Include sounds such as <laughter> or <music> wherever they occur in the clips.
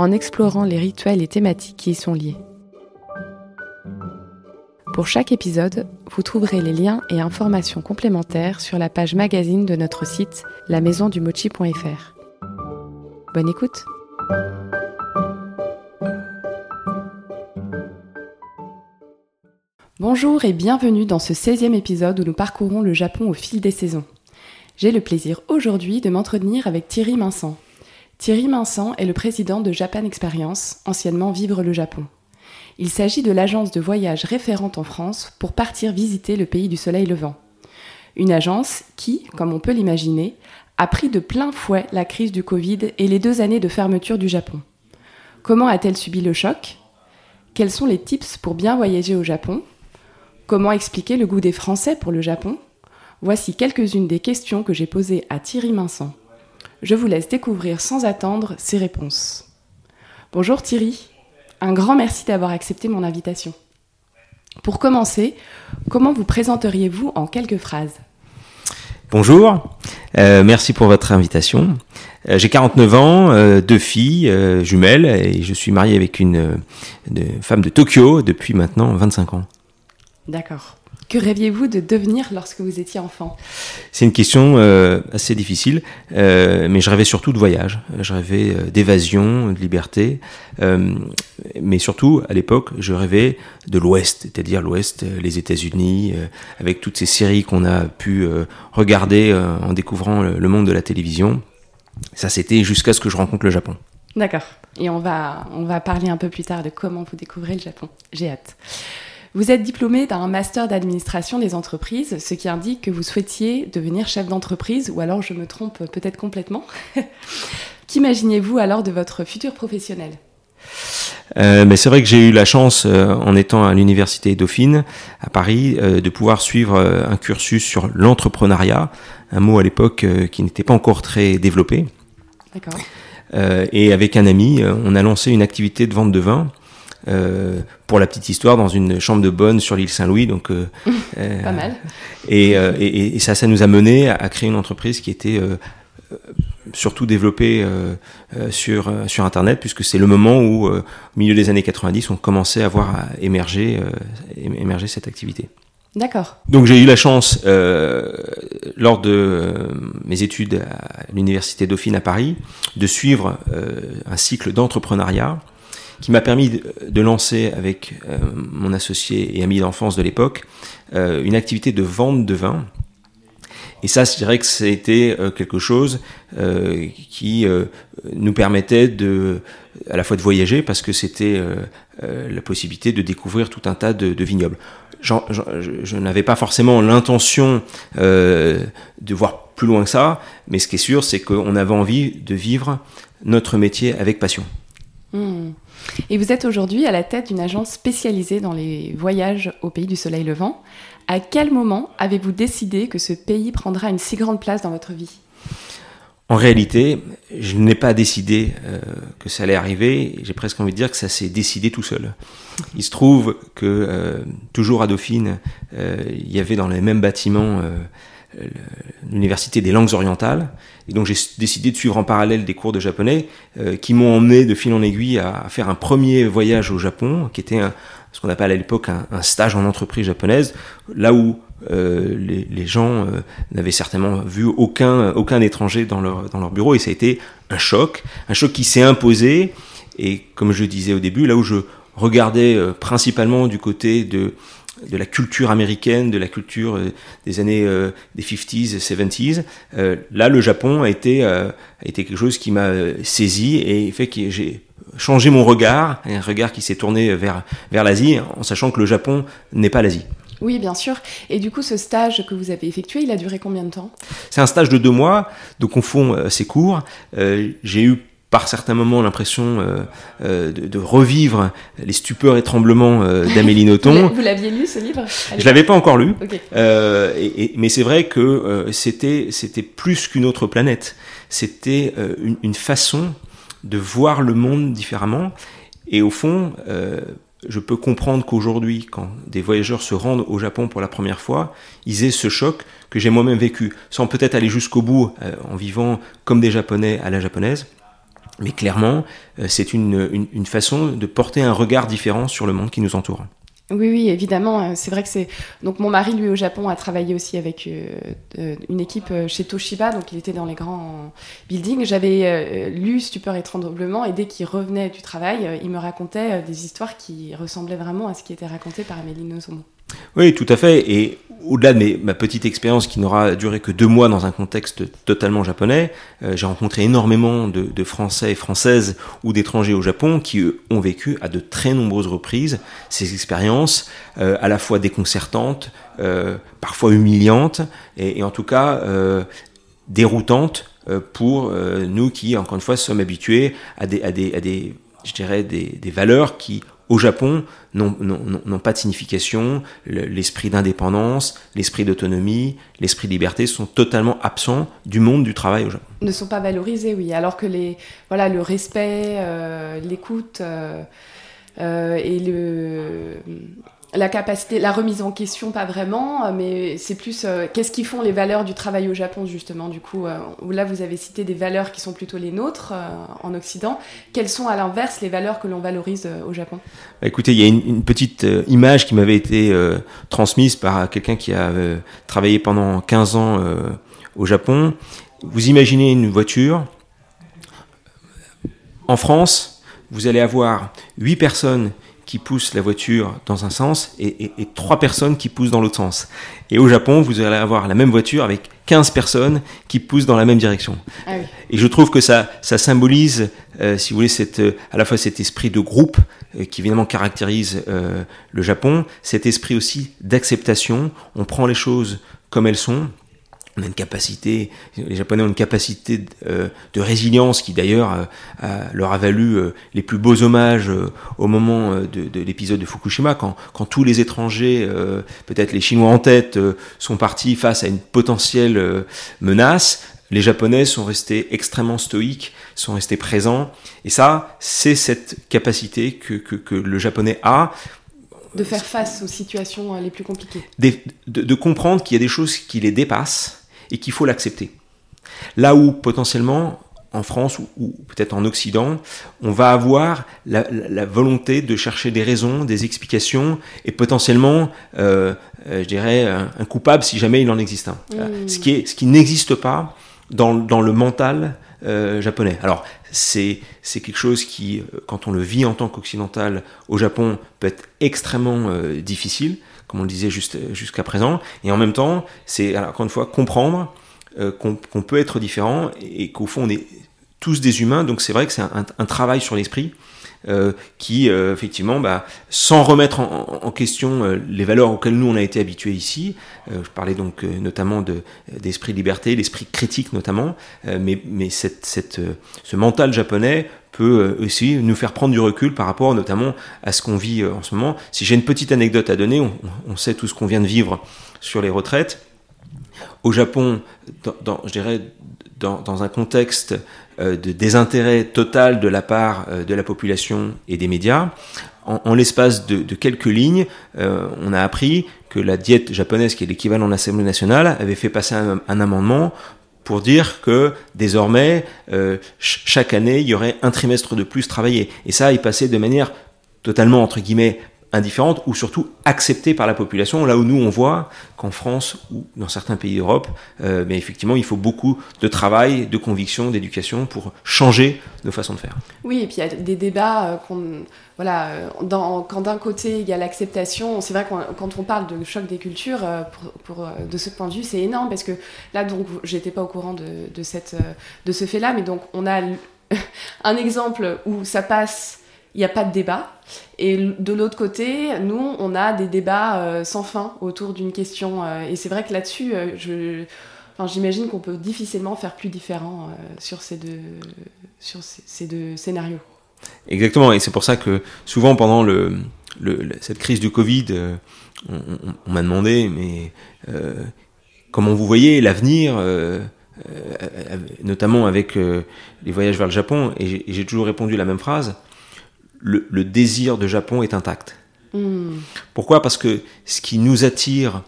en explorant les rituels et thématiques qui y sont liés. Pour chaque épisode, vous trouverez les liens et informations complémentaires sur la page magazine de notre site lamaisondumochi.fr. Bonne écoute Bonjour et bienvenue dans ce 16e épisode où nous parcourons le Japon au fil des saisons. J'ai le plaisir aujourd'hui de m'entretenir avec Thierry Minsan, Thierry Minsan est le président de Japan Experience, anciennement Vivre le Japon. Il s'agit de l'agence de voyage référente en France pour partir visiter le pays du soleil levant. Une agence qui, comme on peut l'imaginer, a pris de plein fouet la crise du Covid et les deux années de fermeture du Japon. Comment a-t-elle subi le choc? Quels sont les tips pour bien voyager au Japon? Comment expliquer le goût des Français pour le Japon? Voici quelques-unes des questions que j'ai posées à Thierry Minsan. Je vous laisse découvrir sans attendre ses réponses. Bonjour Thierry, un grand merci d'avoir accepté mon invitation. Pour commencer, comment vous présenteriez-vous en quelques phrases? Bonjour, euh, merci pour votre invitation. Euh, j'ai 49 ans, euh, deux filles jumelles et je suis marié avec une, une femme de Tokyo depuis maintenant 25 ans. D'accord. Que rêviez-vous de devenir lorsque vous étiez enfant? C'est une question euh, assez difficile, euh, mais je rêvais surtout de voyage. Je rêvais euh, d'évasion, de liberté, mais surtout à l'époque, je rêvais de l'Ouest, c'est-à-dire l'Ouest, les États-Unis, avec toutes ces séries qu'on a pu regarder en découvrant le monde de la télévision. Ça, c'était jusqu'à ce que je rencontre le Japon. D'accord. Et on va, on va parler un peu plus tard de comment vous découvrez le Japon. J'ai hâte. Vous êtes diplômé d'un master d'administration des entreprises, ce qui indique que vous souhaitiez devenir chef d'entreprise, ou alors je me trompe peut-être complètement. <laughs> Qu'imaginiez-vous alors de votre futur professionnel? Euh, mais c'est vrai que j'ai eu la chance, euh, en étant à l'université Dauphine à Paris, euh, de pouvoir suivre un cursus sur l'entrepreneuriat, un mot à l'époque qui n'était pas encore très développé. D'accord. et avec un ami, on a lancé une activité de vente de vin euh, pour la petite histoire, dans une chambre de bonne sur l'île Saint-Louis. Donc, euh, <laughs> euh, Pas mal. Et, et, et, ça, ça nous a mené à, créer une entreprise qui était surtout développée sur, sur Internet, puisque c'est le moment où, au milieu des années 90, on commençait à voir émerger, émerger cette activité. D'accord. Donc j'ai eu la chance, euh, lors de mes études à l'université Dauphine à Paris, de suivre euh, un cycle d'entrepreneuriat qui m'a permis de, lancer avec euh, mon associé et ami d'enfance de l'époque euh, une activité de vente de vin. Et ça, je dirais que c'était euh, quelque chose qui nous permettait de, à la fois de voyager, parce que c'était la possibilité de découvrir tout un tas de, vignobles. je, n'avais pas forcément l'intention de voir plus loin que ça, mais ce qui est sûr, c'est qu'on avait envie de vivre notre métier avec passion. Mmh. Et vous êtes aujourd'hui à la tête d'une agence spécialisée dans les voyages au pays du soleil levant. À quel moment avez-vous décidé que ce pays prendra une si grande place dans votre vie? En réalité, je n'ai pas décidé euh, que ça allait arriver. J'ai presque envie de dire que ça s'est décidé tout seul. Il se trouve que euh, toujours à Dauphine, euh, il y avait dans les mêmes bâtiments l'université des langues orientales. Et donc j'ai décidé de suivre en parallèle des cours de japonais euh, qui m'ont emmené de fil en aiguille à, faire un premier voyage au Japon, qui était un, ce qu'on appelle à l'époque un, stage en entreprise japonaise, là où euh, les, les, gens euh, n'avaient certainement vu aucun, aucun étranger dans leur, dans leur bureau, et ça a été un choc, un choc qui s'est imposé, et comme je disais au début, là où je regardais principalement du côté de de la culture américaine, de la culture euh, des années euh, des 50s, 70s. Euh, là, le Japon a été, a été quelque chose qui m'a saisi et fait que j'ai changé mon regard, un regard qui s'est tourné vers, vers l'Asie, en sachant que le Japon n'est pas l'Asie. Oui, bien sûr. Et du coup, ce stage que vous avez effectué, il a duré combien de temps? C'est un stage de deux mois, donc on fond assez court. J'ai eu par certains moments l'impression de, revivre les stupeurs et tremblements <laughs> d'Amélie Nothomb. Vous l'aviez lu ce livre? Je l'avais pas encore lu, mais c'est vrai que c'était c'était plus qu'une autre planète. C'était une, une, façon de voir le monde différemment. Et au fond, je peux comprendre qu'aujourd'hui, quand des voyageurs se rendent au Japon pour la première fois, ils aient ce choc que j'ai moi-même vécu, sans peut-être aller jusqu'au bout euh, en vivant comme des Japonais à la japonaise. Mais clairement, euh, c'est une, une, façon de porter un regard différent sur le monde qui nous entoure. Oui, oui, évidemment. Euh, c'est vrai que c'est. Donc, mon mari, lui, au Japon, a travaillé aussi avec euh, une équipe chez Toshiba, donc il était dans les grands buildings. J'avais lu Stupeur et Tremblement, et dès qu'il revenait du travail, il me racontait des histoires qui ressemblaient vraiment à ce qui était raconté par Amélie Nozomo. Oui, tout à fait. Et au-delà de ma petite expérience qui n'aura duré que deux mois dans un contexte totalement japonais, euh, j'ai rencontré énormément de, Français et Françaises ou d'étrangers au Japon qui ont vécu à de très nombreuses reprises ces expériences euh, à la fois déconcertantes, euh, parfois humiliantes et, en tout cas déroutantes pour nous qui, encore une fois, sommes habitués à des, à des, à des je dirais, des, des valeurs qui au Japon n'ont pas de signification. L'esprit d'indépendance, l'esprit d'autonomie, l'esprit de liberté sont totalement absents du monde du travail au Japon. Ne sont pas valorisés, oui. Alors que les, voilà, le respect, euh, l'écoute euh, euh, et le la capacité, la remise en question, pas vraiment, mais c'est plus euh, qu'est-ce qui font les valeurs du travail au Japon, justement, du coup, euh, là vous avez cité des valeurs qui sont plutôt les nôtres euh, en Occident. Quelles sont à l'inverse les valeurs que l'on valorise au Japon? Bah, Écoutez, il y a une, petite image qui m'avait été transmise par quelqu'un qui a travaillé pendant 15 ans au Japon. Vous imaginez une voiture. En France, vous allez avoir 8 personnes qui poussent la voiture dans un sens et, trois personnes qui poussent dans l'autre sens. Et au Japon, vous allez avoir la même voiture avec 15 personnes qui poussent dans la même direction. Ah et je trouve que ça, ça symbolise, euh, si vous voulez, cette, à la fois cet esprit de groupe euh, qui évidemment caractérise euh, le Japon, cet esprit aussi d'acceptation. On prend les choses comme elles sont on a une capacité, les Japonais ont une capacité euh, de, résilience qui d'ailleurs euh, leur a valu euh, les plus beaux hommages au moment de, l'épisode de Fukushima, quand, quand, tous les étrangers, peut-être les Chinois en tête, sont partis face à une potentielle menace. Les Japonais sont restés extrêmement stoïques, sont restés présents. Et ça, c'est cette capacité que, que, le Japonais a de faire face aux situations les plus compliquées. de, de comprendre qu'il y a des choses qui les dépassent et qu'il faut l'accepter. Là où potentiellement, en France ou, peut-être en Occident, on va avoir la, volonté de chercher des raisons, des explications et potentiellement, euh, euh, je dirais, un, coupable si jamais il en existe un. Mmh. Ce qui, est, ce qui n'existe pas dans, dans, le mental euh, japonais. Alors, c'est, c'est quelque chose qui, quand on le vit en tant qu'occidental au Japon, peut être extrêmement difficile comme on le disait jusqu'à présent. Et en même temps, c'est encore une fois comprendre euh, qu'on, peut être différent et, qu'au fond on est tous des humains. Donc c'est vrai que c'est un, travail sur l'esprit. Euh, qui euh, effectivement, bah, sans remettre en, question les valeurs auxquelles nous on a été habitués ici, je parlais donc notamment de, d'esprit de liberté, l'esprit critique notamment, mais, mais cette, ce mental japonais peut euh, aussi nous faire prendre du recul par rapport notamment à ce qu'on vit euh, en ce moment. Si j'ai une petite anecdote à donner, on, sait tout ce qu'on vient de vivre sur les retraites. Au Japon, je dirais, dans, un contexte euh, de désintérêt total de la part de la population et des médias, en, l'espace de, quelques lignes, on a appris que la diète japonaise, qui est l'équivalent de l'Assemblée nationale, avait fait passer un amendement pour dire que désormais, euh, chaque année, il y aurait un trimestre de plus travaillé. Et ça, il passait de manière totalement, entre guillemets, indifférente ou surtout acceptée par la population, là où nous on voit qu'en France ou dans certains pays d'Europe, euh, mais effectivement il faut beaucoup de travail, de conviction, d'éducation pour changer nos façons de faire. Oui, et puis il y a des débats euh, qu'on... Voilà, euh, quand d'un côté il y a l'acceptation, c'est vrai que quand on parle de choc des cultures, pour, pour, de ce point de vue, c'est énorme parce que là, donc, j'étais pas au courant de, de, cette, de ce fait-là, mais donc on a <laughs> un exemple où ça passe il n'y a pas de débat. Et de l'autre côté, nous, on a des débats euh, sans fin autour d'une question. Euh, et c'est vrai que là-dessus, euh, j'imagine qu'on peut difficilement faire plus différent sur ces deux, scénarios. Exactement, et c'est pour ça que souvent pendant cette crise du Covid, on, m'a demandé, mais comment vous voyez l'avenir notamment avec les voyages vers le Japon, et j'ai toujours répondu la même phrase le, désir de Japon est intact. Hmm. Pourquoi? Parce que ce qui nous attire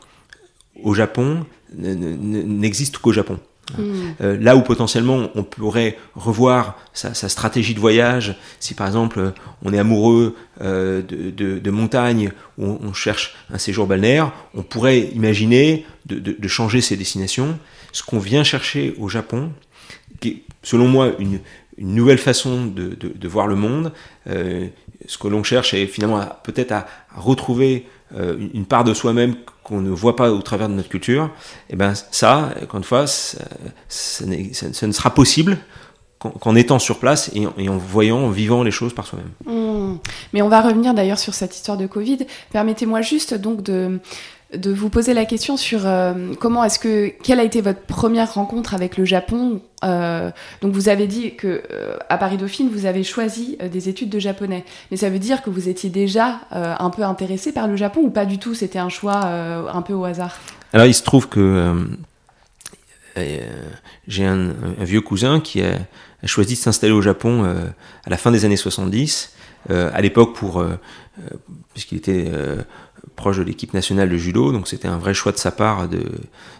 au Japon n'existe qu'au Japon. Hmm. Euh, là où potentiellement on pourrait revoir sa, stratégie de voyage, si par exemple on est amoureux euh, de, montagne ou on, cherche un séjour balnéaire, on pourrait imaginer de, changer ses destinations. Ce qu'on vient chercher au Japon, qui est selon moi une, une nouvelle façon de, de, voir le monde. Euh, ce que l'on cherche est finalement peut-être à, retrouver euh, une part de soi-même qu'on ne voit pas au travers de notre culture. Et ben ça, encore une fois, ça, ça, ne sera possible qu'en étant sur place et en, et en, voyant, en vivant les choses par soi-même. Mmh. Mais on va revenir d'ailleurs sur cette histoire de Covid. Permettez-moi juste donc de de vous poser la question sur euh, comment est-ce que quelle a été votre première rencontre avec le Japon. Euh, donc vous avez dit que euh, à Paris Dauphine vous avez choisi des études de japonais, mais ça veut dire que vous étiez déjà un peu intéressé par le Japon ou pas du tout C'était un choix un peu au hasard? Alors il se trouve que j'ai un, vieux cousin qui a, a choisi de s'installer au Japon à la fin des années 70. à l'époque pour puisqu'il était proche de l'équipe nationale de judo, donc c'était un vrai choix de sa part de,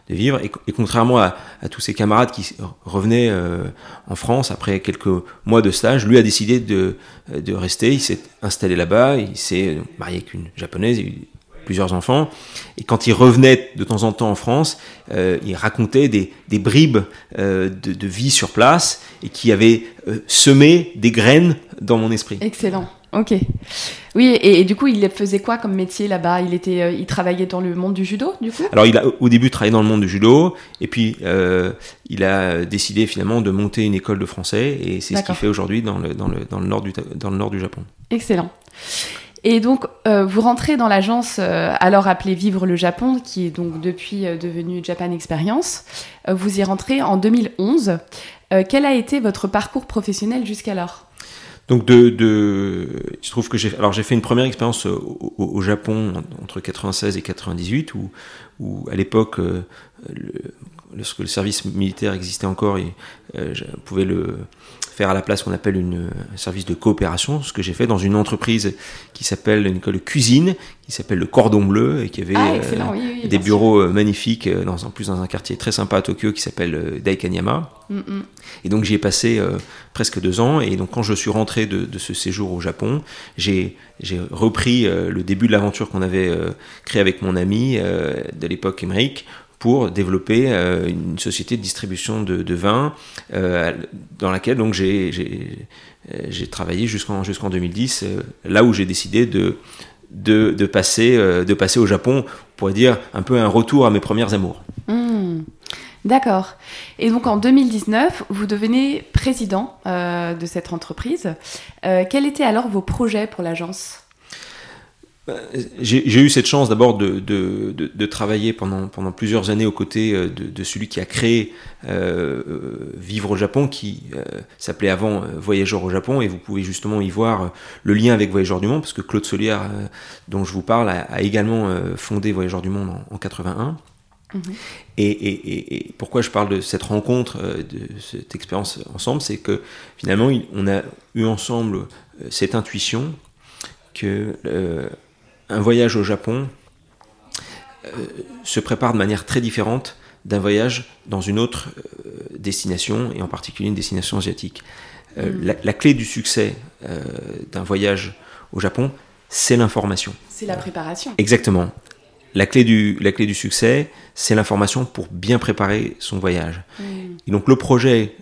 vivre. Et, contrairement à, tous ses camarades qui revenaient euh, en France après quelques mois de stage, lui a décidé de, de rester. Il s'est installé là-bas, il s'est marié avec une japonaise, il a eu plusieurs enfants. Et quand il revenait de temps en temps en France, euh, il racontait des, des bribes euh, de, de, vie sur place et qui avaient euh, semé des graines dans mon esprit. Excellent. Ok. Oui, et, du coup, il faisait quoi comme métier là-bas? Il était, euh, il travaillait dans le monde du judo, du coup? Alors, il a au début travaillé dans le monde du judo, et puis euh, il a décidé finalement de monter une école de français, et c'est ce qu'il fait aujourd'hui dans le, dans, le, dans, le nord du, dans le nord du Japon. Excellent. Et donc, euh, vous rentrez dans l'agence alors appelée Vivre le Japon, qui est donc depuis devenue Japan Experience. vous y rentrez en 2011. quel a été votre parcours professionnel jusqu'alors? Donc de, de, il se trouve que j'ai, alors j'ai fait une première expérience au, Japon entre 96 et 98 où, où à l'époque, euh, lorsque le service militaire existait encore, et, euh, je pouvais le faire à la place qu'on appelle une, un service de coopération, ce que j'ai fait dans une entreprise qui s'appelle une école de cuisine, qui s'appelle le Cordon Bleu, et qui avait ah, euh, des bureaux euh, magnifiques, euh, dans, en plus dans un quartier très sympa à Tokyo qui s'appelle Daikanyama. Mm, mm. Et donc j'y ai passé presque deux ans, et donc quand je suis rentré de, de ce séjour au Japon, j'ai repris le début de l'aventure qu'on avait créé avec mon ami de l'époque, Emmerich, pour développer euh, une société de distribution de, de vin euh, dans laquelle donc j'ai j'ai travaillé jusqu'en jusqu'en 2010 euh, là où j'ai décidé de de, de passer de passer au Japon on pourrait dire un peu un retour à mes premières amours. Mmh. D'accord. Et donc en 2019, vous devenez président de cette entreprise. quels étaient alors vos projets pour l'agence? J'ai eu cette chance d'abord de, de, de, travailler pendant, pendant plusieurs années aux côtés euh, de, celui qui a créé euh, Vivre au Japon, qui euh, s'appelait avant Voyageurs au Japon, et vous pouvez justement y voir le lien avec Voyageurs du Monde, parce que Claude Solière, dont je vous parle, a, également fondé Voyageurs du Monde en, 81. Mm-hmm. Et, et, et, pourquoi je parle de cette rencontre, de cette expérience ensemble, c'est que finalement, on a eu ensemble cette intuition que un voyage au Japon euh, se prépare de manière très différente d'un voyage dans une autre euh, destination, et en particulier une destination asiatique. Euh, mm. la, clé du succès d'un voyage au Japon, c'est l'information. C'est la préparation. Exactement. La clé du, la clé du succès, c'est l'information pour bien préparer son voyage. Mm. Et donc le projet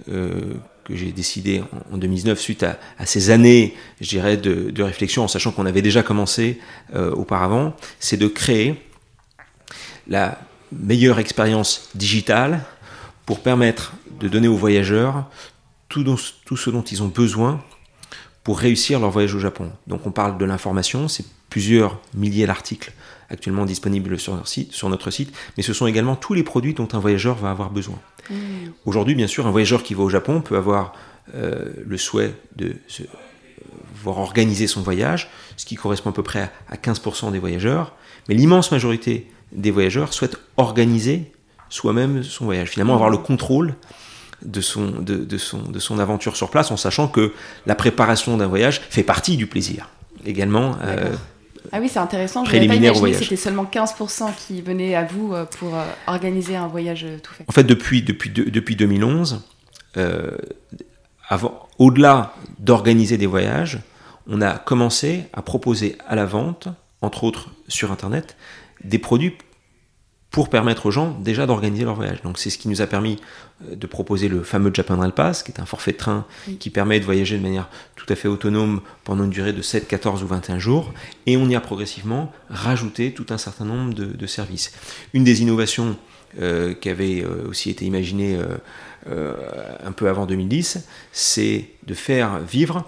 que j'ai décidé en, 2009 suite à, ces années, je dirais, de, réflexion, en sachant qu'on avait déjà commencé euh, auparavant, c'est de créer la meilleure expérience digitale pour permettre de donner aux voyageurs tout ce dont ils ont besoin pour réussir leur voyage au Japon. Donc on parle de l'information, c'est plusieurs milliers d'articles actuellement disponibles sur notre, site, sur notre site, mais ce sont également tous les produits dont un voyageur va avoir besoin. Mmh. Aujourd'hui, bien sûr, un voyageur qui va au Japon peut avoir euh, le souhait de se, voir organiser son voyage, ce qui correspond à peu près à 15% des voyageurs, mais l'immense majorité des voyageurs souhaitent organiser soi-même son voyage, finalement avoir le contrôle de son, de, son, de son aventure sur place en sachant que la préparation d'un voyage fait partie du plaisir également. Euh, ah oui, c'est intéressant. Je n'avais pas imaginé que c'était seulement 15% qui venaient à vous euh, pour euh, organiser un voyage tout fait. En fait, depuis, depuis, depuis 2011, au-delà d'organiser des voyages, on a commencé à proposer à la vente, entre autres sur Internet, des produits pour permettre aux gens déjà d'organiser leur voyage. Donc c'est ce qui nous a permis euh, de proposer le fameux Japan Rail Pass, qui est un forfait de train qui permet de voyager de manière tout à fait autonome pendant une durée de 7, 14 ou 21 jours. Et on y a progressivement rajouté tout un certain nombre de, services. Une des innovations euh, qui avait euh, aussi été imaginée un peu avant 2010, c'est de faire vivre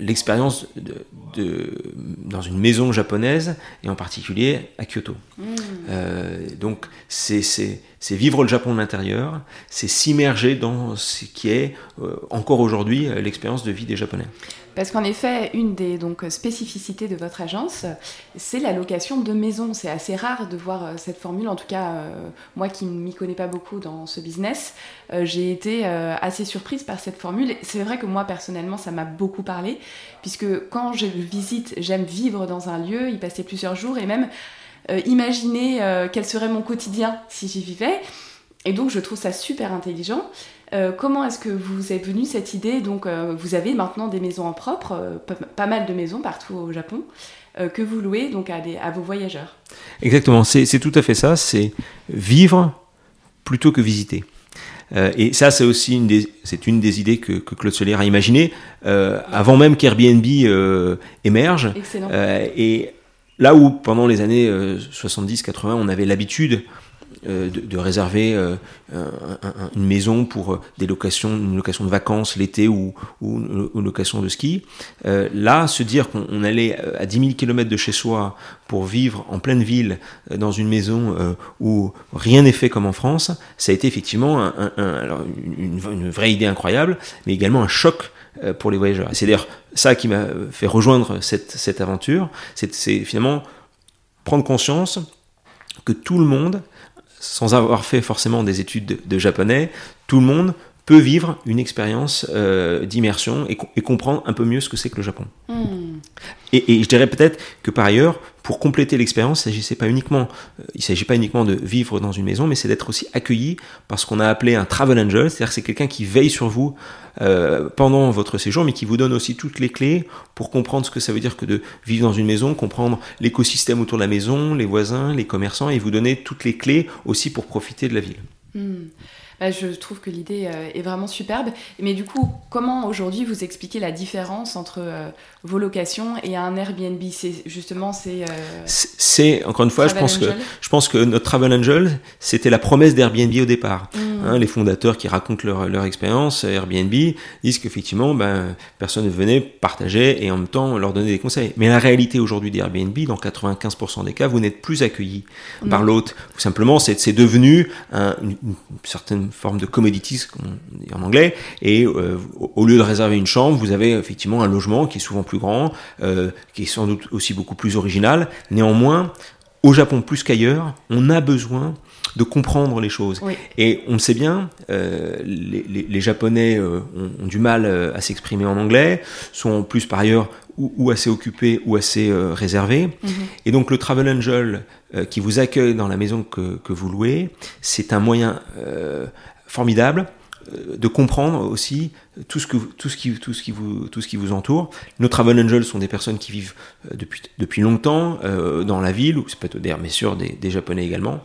l'expérience de, dans une maison japonaise et en particulier à Kyoto. Mmh. Euh, donc c'est vivre le Japon de l'intérieur, c'est s'immerger dans ce qui est euh, encore aujourd'hui l'expérience de vie des Japonais. Parce qu'en effet, une des donc, spécificités de votre agence, c'est la location de maisons. C'est assez rare de voir euh, cette formule. En tout cas, euh, moi qui ne m'y connais pas beaucoup dans ce business, euh, j'ai été assez surprise par cette formule. C'est vrai que moi, personnellement, ça m'a beaucoup parlé, puisque quand je visite, j'aime vivre dans un lieu, y passer plusieurs jours et même imaginer quel serait mon quotidien si j'y vivais. Et donc, je trouve ça super intelligent. Euh, comment est-ce que vous est venue cette idée Donc, euh, vous avez maintenant des maisons en propre, euh, pas mal de maisons partout au Japon, que vous louez donc à, à vos voyageurs. Exactement, c'est tout à fait ça. C'est vivre plutôt que visiter. et ça, c'est aussi une des, c'est une des idées que, que Claude Soler a imaginées avant même qu'Airbnb émerge. Excellent. et là où pendant les années 70-80, on avait l'habitude euh, de, réserver euh, une maison pour des locations, une location de vacances l'été ou, une, location de ski. Euh, là, se dire qu'on allait à 10 000 km de chez soi pour vivre en pleine ville dans une maison où rien n'est fait comme en France, ça a été effectivement une, vraie idée incroyable, mais également un choc pour les voyageurs. c'est d'ailleurs ça qui m'a fait rejoindre cette aventure, c'est finalement prendre conscience que tout le monde sans avoir fait forcément des études de, japonais, tout le monde peut vivre une expérience euh, d'immersion et, comprendre un peu mieux ce que c'est que le Japon. Hmm. Et, je dirais peut-être que par ailleurs, pour compléter l'expérience, il ne pas uniquement, euh, il s'agit pas uniquement de vivre dans une maison, mais c'est d'être aussi accueilli par ce qu'on a appelé un travel angel, c'est-à-dire que c'est quelqu'un qui veille sur vous euh, pendant votre séjour, mais qui vous donne aussi toutes les clés pour comprendre ce que ça veut dire que de vivre dans une maison, comprendre l'écosystème autour de la maison, les voisins, les commerçants, et vous donner toutes les clés aussi pour profiter de la ville. Hmm. Bah, je trouve que l'idée euh, est vraiment superbe. Mais du coup, comment aujourd'hui vous expliquez la différence entre euh, vos locations et un Airbnb? C'est justement c'est. Euh, c'est encore une fois, je pense que je pense que notre Travel Angel, c'était la promesse d'Airbnb au départ. Mmh. Hein, les fondateurs qui racontent leur, leur expérience Airbnb disent qu'effectivement, ben, personne ne venait partager et en même temps leur donner des conseils. Mais la réalité aujourd'hui d'Airbnb, dans 95% des cas, vous n'êtes plus accueilli par l'hôte. Simplement, c'est devenu une, une certaine forme de commodities, en anglais, et euh, au lieu de réserver une chambre, vous avez effectivement un logement qui est souvent plus grand, euh, qui est sans doute aussi beaucoup plus original. Néanmoins, au Japon plus qu'ailleurs, on a besoin de comprendre les choses. Et on le sait bien, euh, les, Japonais ont, du mal à s'exprimer en anglais, sont plus par ailleurs ou, assez occupés ou assez réservés. Mhm. Et donc le Travel Angel euh, qui vous accueille dans la maison que, que vous louez, c'est un moyen euh, formidable euh, de comprendre aussi tout ce, que, tout, ce qui, tout, ce qui vous, tout ce qui vous entoure. Nos travel angels sont des personnes qui vivent depuis, depuis longtemps dans la ville, ou c'est peut-être d'ailleurs, mais sûr, des, des Japonais également.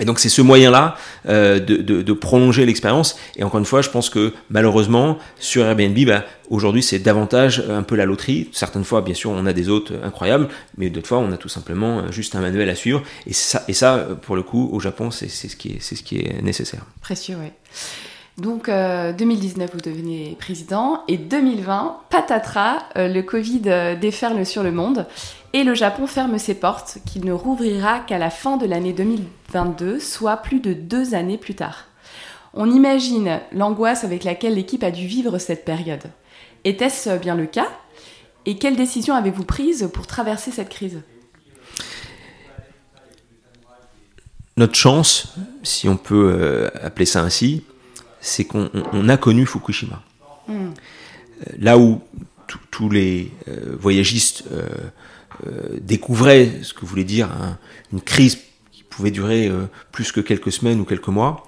Et donc c'est ce moyen-là euh, de, de, de, prolonger l'expérience. Et encore une fois, je pense que malheureusement, sur Airbnb, bah, aujourd'hui c'est davantage un peu la loterie. Certaines fois, bien sûr, on a des hôtes incroyables, mais d'autres fois, on a tout simplement euh, juste un manuel à suivre. Et ça, et ça pour le coup, au Japon, c'est ce, qui est, ce qui est nécessaire. Précieux, oui. Donc 2019, vous devenez président et 2020, patatras, le Covid déferle sur le monde et le Japon ferme ses portes, qu'il ne rouvrira qu'à la fin de l'année 2022, soit plus de deux années plus tard. On imagine l'angoisse avec laquelle l'équipe a dû vivre cette période. Était-ce bien le cas? Et quelles décisions avez-vous prises pour traverser cette crise? Notre chance, si on peut euh, appeler ça ainsi, c'est qu'on a connu Fukushima. Hmm. Euh, là où tous les euh, voyagistes découvraient ce que voulait dire une crise qui pouvait durer plus que quelques semaines ou quelques mois,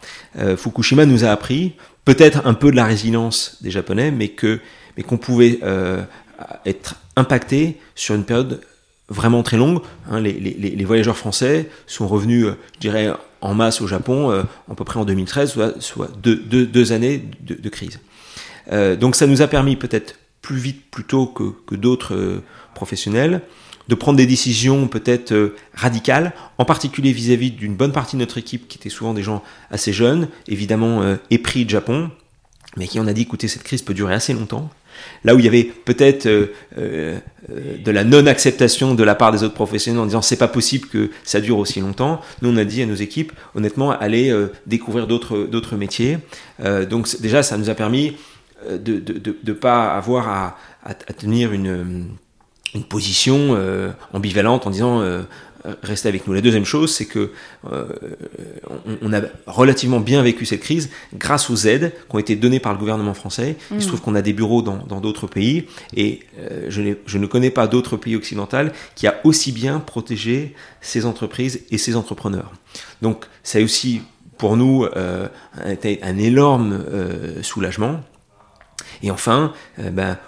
Fukushima nous a appris peut-être un peu de la résilience des Japonais, mais que mais qu'on pouvait être impacté sur une période vraiment très longue. Hein, les, voyageurs français sont revenus, euh, je dirais, en masse au Japon euh, à peu près en 2013, soit, deux, années de, crise. Euh, donc ça nous a permis peut-être plus vite, plus tôt que, d'autres professionnels, de prendre des décisions peut-être radicales, en particulier vis-à-vis d'une bonne partie de notre équipe qui était souvent des gens assez jeunes, évidemment épris de Japon, mais qui on a dit écoutez cette crise peut durer assez longtemps Là où il y avait peut-être euh, euh, de la non-acceptation de la part des autres professionnels en disant c'est pas possible que ça dure aussi longtemps, nous on a dit à nos équipes honnêtement allez euh, découvrir d'autres d'autres métiers. donc déjà ça nous a permis de ne pas avoir à, à, tenir une, une position ambivalente en disant rester avec nous. La deuxième chose, c'est que euh, on, a relativement bien vécu cette crise grâce aux aides qui ont été données par le gouvernement français. Il se mm. trouve qu'on a des bureaux dans d'autres pays et euh, je, je, ne connais pas d'autres pays occidentaux qui a aussi bien protégé ces entreprises et ces entrepreneurs. Donc, ça a aussi pour nous euh, été un énorme soulagement. Et enfin, ben,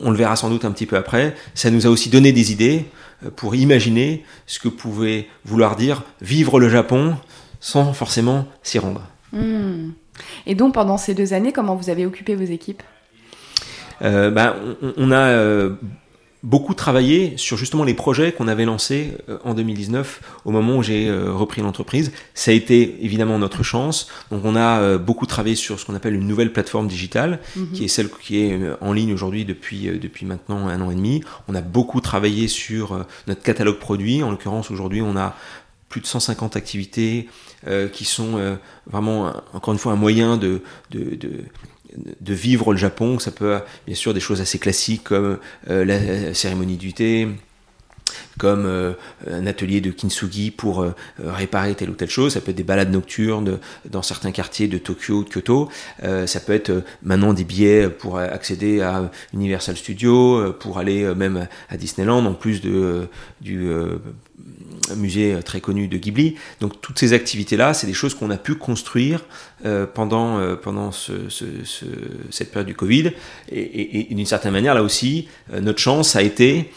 on le verra sans doute un petit peu après, ça nous a aussi donné des idées euh, pour imaginer ce que pouvait vouloir dire vivre le Japon sans forcément s'y rendre. Hmm. Et donc pendant ces deux années, comment vous avez occupé vos équipes? Euh, ben, on, a euh, beaucoup travaillé sur justement les projets qu'on avait lancés euh, en 2019 au moment où j'ai euh, repris l'entreprise. Ça a été évidemment notre chance. Donc on a euh, beaucoup travaillé sur ce qu'on appelle une nouvelle plateforme digitale, mhm. qui est celle qui est en ligne aujourd'hui depuis, depuis maintenant un an et demi. On a beaucoup travaillé sur notre catalogue produit. En l'occurrence aujourd'hui on a plus de 150 activités qui sont vraiment encore une fois un moyen de, de, de de vivre le Japon. Ça peut, bien sûr, des choses assez classiques comme euh, la cérémonie du thé, comme euh, un atelier de kintsugi pour euh, réparer telle ou telle chose. Ça peut être des balades nocturnes dans certains quartiers de Tokyo ou de Kyoto. ça peut être maintenant des billets pour accéder à Universal Studios, pour aller même à Disneyland, en plus de, du musée très connu de Ghibli. Donc toutes ces activités-là, c'est des choses qu'on a pu construire euh, pendant, euh, pendant ce, cette période du Covid. Et, d'une certaine manière, là aussi, euh, notre chance a été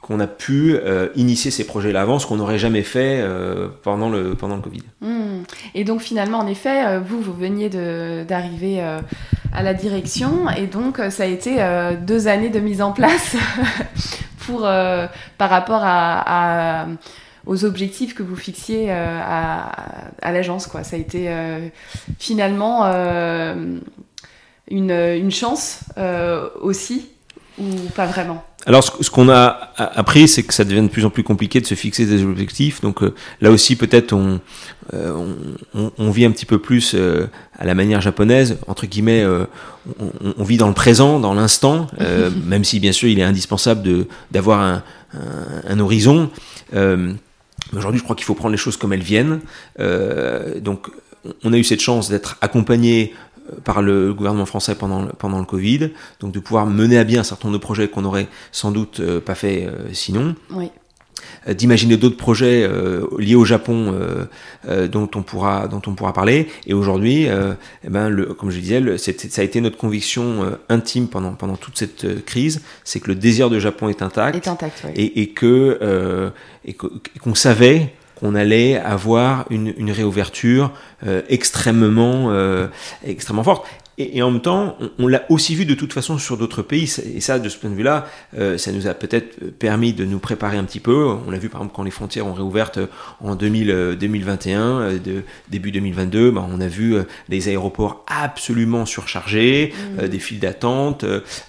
qu'on a pu initier ces projets-là avant, ce qu'on n'aurait jamais fait pendant, le, pendant le Covid. Hmm. Et donc finalement, en effet, vous, vous veniez d'arriver à la direction, et donc ça a été deux années de mise en place <laughs> pour, par rapport à aux objectifs que vous fixiez euh, à, l'agence. Quoi. Ça a été euh, finalement euh, une, une, chance aussi, ou pas vraiment? Alors, ce, qu'on a appris, c'est que ça devient de plus en plus compliqué de se fixer des objectifs. Donc là aussi, peut-être, on, on, on, vit un petit peu plus à la manière japonaise. Entre guillemets, on, on, vit dans le présent, dans l'instant, <laughs> même si bien sûr, il est indispensable d'avoir un, un, un, horizon. Aujourd'hui, je crois qu'il faut prendre les choses comme elles viennent. Euh, donc, on a eu cette chance d'être accompagné euh, par le gouvernement français pendant, pendant le Covid, donc de pouvoir mener à bien un certain nombre de projets qu'on n'aurait sans doute euh, pas fait sinon. Oui. Euh, d'imaginer d'autres projets euh, liés au Japon euh, dont on pourra dont on pourra parler. Et aujourd'hui, eh ben le, comme je disais, le, ça a été notre conviction intime pendant pendant toute cette crise, c'est que le désir de Japon est intact, est intact oui. et, et, que et qu'on savait qu'on allait avoir une, une réouverture extrêmement extrêmement forte. Et, en même temps, on, l'a aussi vu de toute façon sur d'autres pays. Et ça, de ce point de vue-là, euh, ça nous a peut-être permis de nous préparer un petit peu. On l'a vu par exemple quand les frontières ont réouvert en 2000, 2021, de, début 2022, ben, on a vu des aéroports absolument surchargés, mmh. des files d'attente,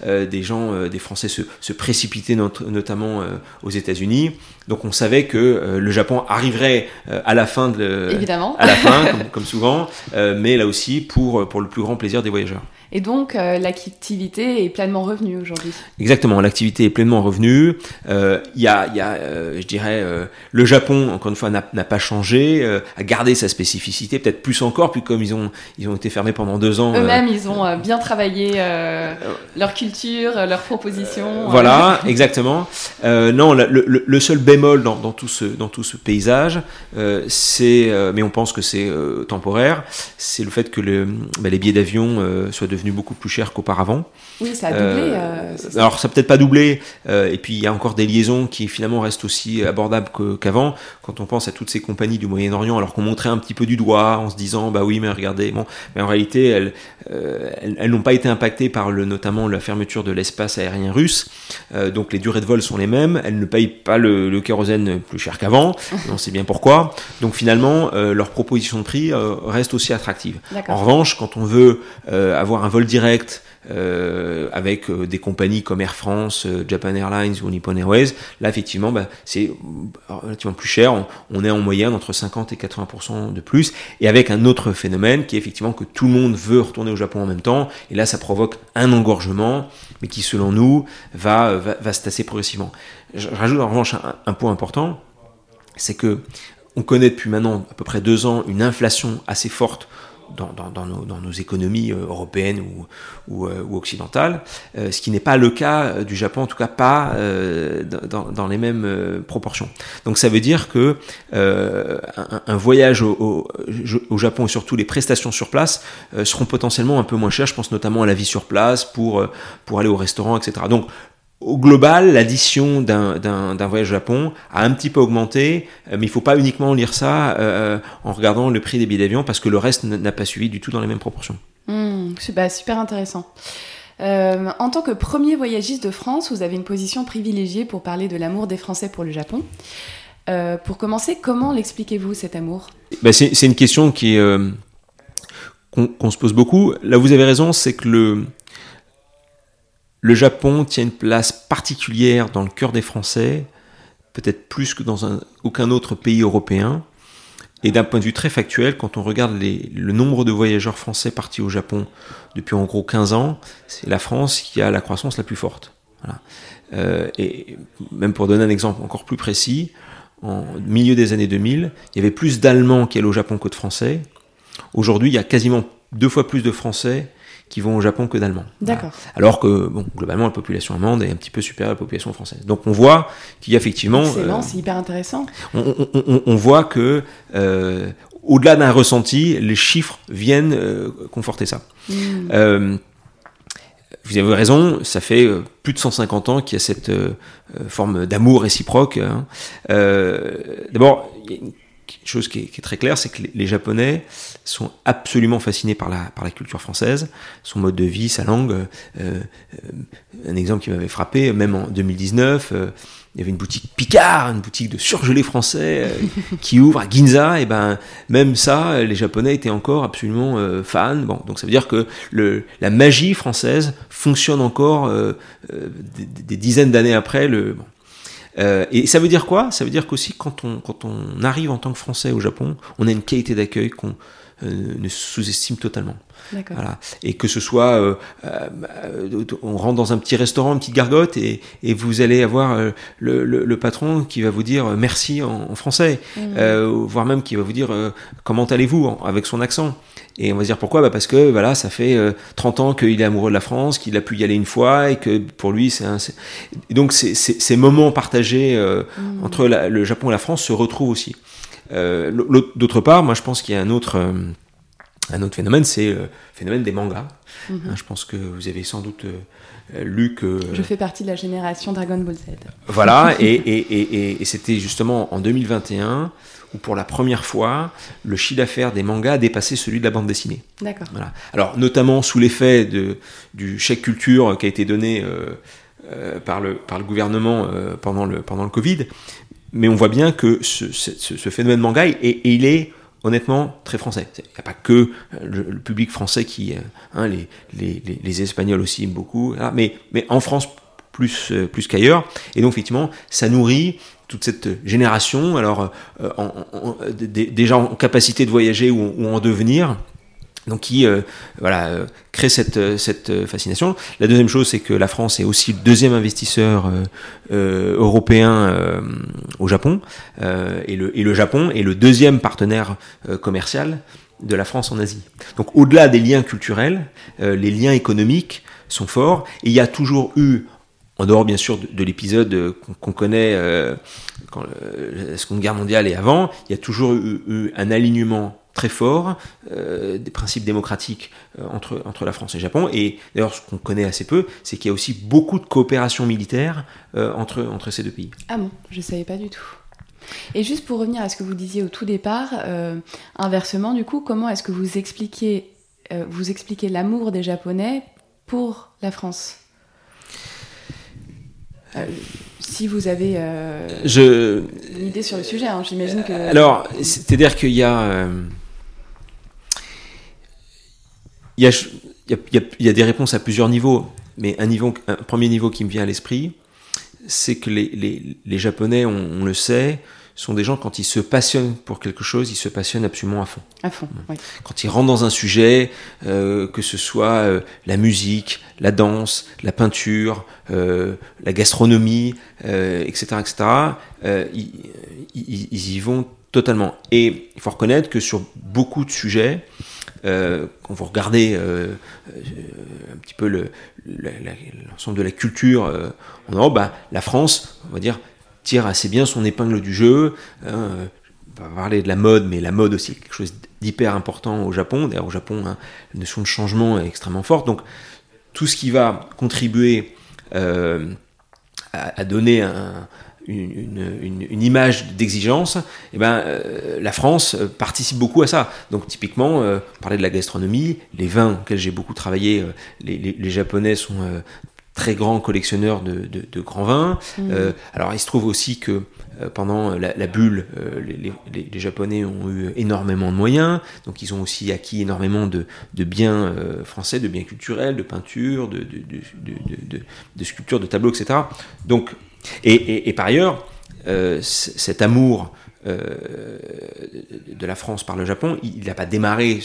des gens, des Français se, se précipiter notamment aux États-Unis. Donc on savait que le Japon arriverait à la fin de Évidemment. à la fin, <laughs> comme, comme souvent, mais là aussi pour, pour le plus grand plaisir des voyageurs. Et donc, euh, l'activité est pleinement revenue aujourd'hui. Exactement, l'activité est pleinement revenue. Euh, il y a, y a euh, je dirais, le Japon, encore une fois, n'a pas changé, a gardé sa spécificité, peut-être plus encore, puis comme ils ont, ils ont été fermés pendant deux ans. Eux-mêmes, ils ont bien travaillé leur culture, leurs propositions. Voilà, <laughs> exactement. non, le, le, seul bémol dans, dans, tout ce, dans tout ce paysage, c'est, mais on pense que c'est temporaire, c'est le fait que le, bah, les billets d'avion soient de devenu beaucoup plus cher qu'auparavant. Oui, ça a doublé. Euh, euh, alors, ça peut-être pas doublé. Euh, et puis, il y a encore des liaisons qui finalement restent aussi abordables qu'avant. quand on pense à toutes ces compagnies du Moyen-Orient, alors qu'on montrait un petit peu du doigt en se disant, bah oui, mais regardez. Bon, mais en réalité, elles, elles, n'ont pas été impactées par le, notamment la fermeture de l'espace aérien russe. donc, les durées de vol sont les mêmes. Elles ne payent pas le, le kérosène plus cher qu'avant. <laughs> on sait bien pourquoi. Donc, finalement, leur proposition de prix reste aussi attractive. En revanche, quand on veut avoir un vol direct euh, avec euh, des compagnies comme Air France, euh, Japan Airlines ou Nippon Airways, là effectivement bah, c'est relativement plus cher, on, est en moyenne entre 50 et 80% de plus, et avec un autre phénomène qui est effectivement que tout le monde veut retourner au Japon en même temps, et là ça provoque un engorgement, mais qui selon nous va, va, se tasser progressivement. Je rajoute en revanche un point important, c'est que on connaît depuis maintenant à peu près deux ans une inflation assez forte dans, nos, économies euh, européennes ou, euh, occidentales, euh, ce qui n'est pas le cas du Japon, en tout cas pas dans, les mêmes proportions. Donc ça veut dire que un, voyage au, Japon et surtout les prestations sur place seront potentiellement un peu moins chères. Je pense notamment à la vie sur place pour, pour aller au restaurant, etc. Donc au global, l'addition d'un voyage au Japon a un petit peu augmenté, euh, mais il ne faut pas uniquement lire ça euh, en regardant le prix des billets d'avion parce que le reste n'a pas suivi du tout dans les mêmes proportions. Mmh, super intéressant. Euh, en tant que premier voyagiste de France, vous avez une position privilégiée pour parler de l'amour des Français pour le Japon. pour commencer, comment l'expliquez-vous cet amour? Ben C'est une question qui qu'on se pose beaucoup. Là, vous avez raison, c'est que le, le Japon tient une place particulière dans le cœur des Français, peut-être plus que dans aucun autre pays européen. Et d'un point de vue très factuel, quand on regarde le nombre de voyageurs français partis au Japon depuis en gros 15 ans, c'est la France qui a la croissance la plus forte. Euh, et même pour donner un exemple encore plus précis, en milieu des années 2000, il y avait plus d'Allemands qui allaient au Japon que de Français. Aujourd'hui, il y a quasiment deux fois plus de Français qui vont au Japon que d'Allemands. D'accord. Alors que, bon, globalement, la population allemande est un petit peu supérieure à la population française. Donc on voit qu'il y a effectivement... Excellent, euh, c'est hyper intéressant. On, voit que, euh, au-delà d'un ressenti, les chiffres viennent euh, conforter ça. Hmm. vous avez raison, ça fait plus de 150 ans qu'il y a cette forme d'amour réciproque. Hein. D'abord, quelque chose qui est, très clair, c'est que les, Japonais sont absolument fascinés par la, par la culture française, son mode de vie, sa langue. Euh, euh, un exemple qui m'avait frappé, même en 2019, euh, il y avait une boutique Picard, une boutique de surgelés français <laughs> qui ouvre à Ginza, et ben même ça, les Japonais étaient encore absolument fans. Bon, donc ça veut dire que le, la magie française fonctionne encore des, dizaines d'années après. Le, euh, et ça veut dire quoi? Ça veut dire qu'aussi quand on, quand on arrive en tant que Français au Japon, on a une qualité d'accueil qu'on euh, ne sous-estime totalement. Voilà. Et que ce soit, euh, on rentre dans un petit restaurant, une petite gargote, et, et vous allez avoir le, le, patron qui va vous dire merci en, français, mmh. voire même qui va vous dire comment allez-vous avec son accent. Et on va se dire pourquoi? Bah Parce que voilà, ça fait 30 euh, ans qu'il est amoureux de la France, qu'il a pu y aller une fois et que pour lui, c'est un. Donc ces moments partagés euh, mm. entre le Japon et la France se retrouvent aussi. Euh, D'autre part, moi je pense qu'il y a un autre, Un autre phénomène, c'est le phénomène des mangas. Mhm. Hein, je pense que vous avez sans doute lu que... Je fais partie de la génération Dragon Ball Z. Voilà, et, et, et, et c'était justement en 2021 où pour la première fois, le chiffre d'affaires des mangas a dépassé celui de la bande dessinée. D'accord. Voilà. Alors, notamment sous l'effet de, du chèque culture qui a été donné euh, euh, par, le, par le gouvernement euh, pendant, le, pendant le Covid. Mais on voit bien que ce, ce, ce phénomène manga, et, et il est honnêtement très français. Il n'y a pas que le, le public français qui... Hein, les, les, les, les, Espagnols aussi aiment beaucoup. Mais, mais en France, plus, plus qu'ailleurs. Et donc, effectivement, ça nourrit toute cette génération, alors euh, en, en, en capacité de voyager ou, en devenir, donc qui euh, voilà, euh, crée cette, cette fascination. La deuxième chose, c'est que la France est aussi le deuxième investisseur euh, européen au Japon, et, le, et le Japon est le deuxième partenaire commercial de la France en Asie. Donc au-delà des liens culturels, les liens économiques sont forts, et il y a toujours eu en dehors bien sûr de, de l'épisode qu'on connaît euh, quand le, la Seconde Guerre mondiale et avant, il y a toujours eu, un alignement très fort euh, des principes démocratiques euh, entre, la France et le Japon. Et d'ailleurs, ce qu'on connaît assez peu, c'est qu'il y a aussi beaucoup de coopération militaire euh, entre, ces deux pays. Ah bon, je ne savais pas du tout. Et juste pour revenir à ce que vous disiez au tout départ, euh, inversement, du coup, comment est-ce que vous expliquez, euh, vous expliquez l'amour des Japonais pour la France? Euh, si vous avez euh, je... une idée sur le sujet, hein, j'imagine que. Alors, c'est-à-dire qu'il y a. Euh, il, y a, il, y a, il y a des réponses à plusieurs niveaux, mais un, niveau, un premier niveau qui me vient à l'esprit, c'est que les, les, les Japonais, on, on, le sait, sont des gens, quand ils se passionnent pour quelque chose, ils se passionnent absolument à fond. À fond, oui. Quand ils rentrent dans un sujet, euh, que ce soit euh, la musique, la danse, la peinture, euh, la gastronomie, etc., etc., ils, ils, ils, y vont totalement. Et il faut reconnaître que sur beaucoup de sujets, quand vous regardez un petit peu l'ensemble de la culture en Europe, bah, la France, on va dire, tire assez bien son épingle du jeu. Hein, on va parler de la mode, mais la mode aussi quelque chose d'hyper important au Japon. D'ailleurs, au Japon, hein, la notion de changement est extrêmement forte. Donc, tout ce qui va contribuer euh, à, donner un, une, image d'exigence, eh ben, euh, la France participe beaucoup à ça. Donc typiquement, euh, parler de la gastronomie, les vins auxquels j'ai beaucoup travaillé, euh, les, les, Japonais sont très grands collectionneurs de, de, de grands vins. Mmh. alors il se trouve aussi que pendant la, la bulle, les, les, les, Japonais ont eu énormément de moyens, donc ils ont aussi acquis énormément de, de biens français, de biens culturels, de peinture, de, de, sculptures, de tableaux, etc. Donc et, et, et, par ailleurs, euh, cet amour euh, de la France par le Japon, il n'a pas démarré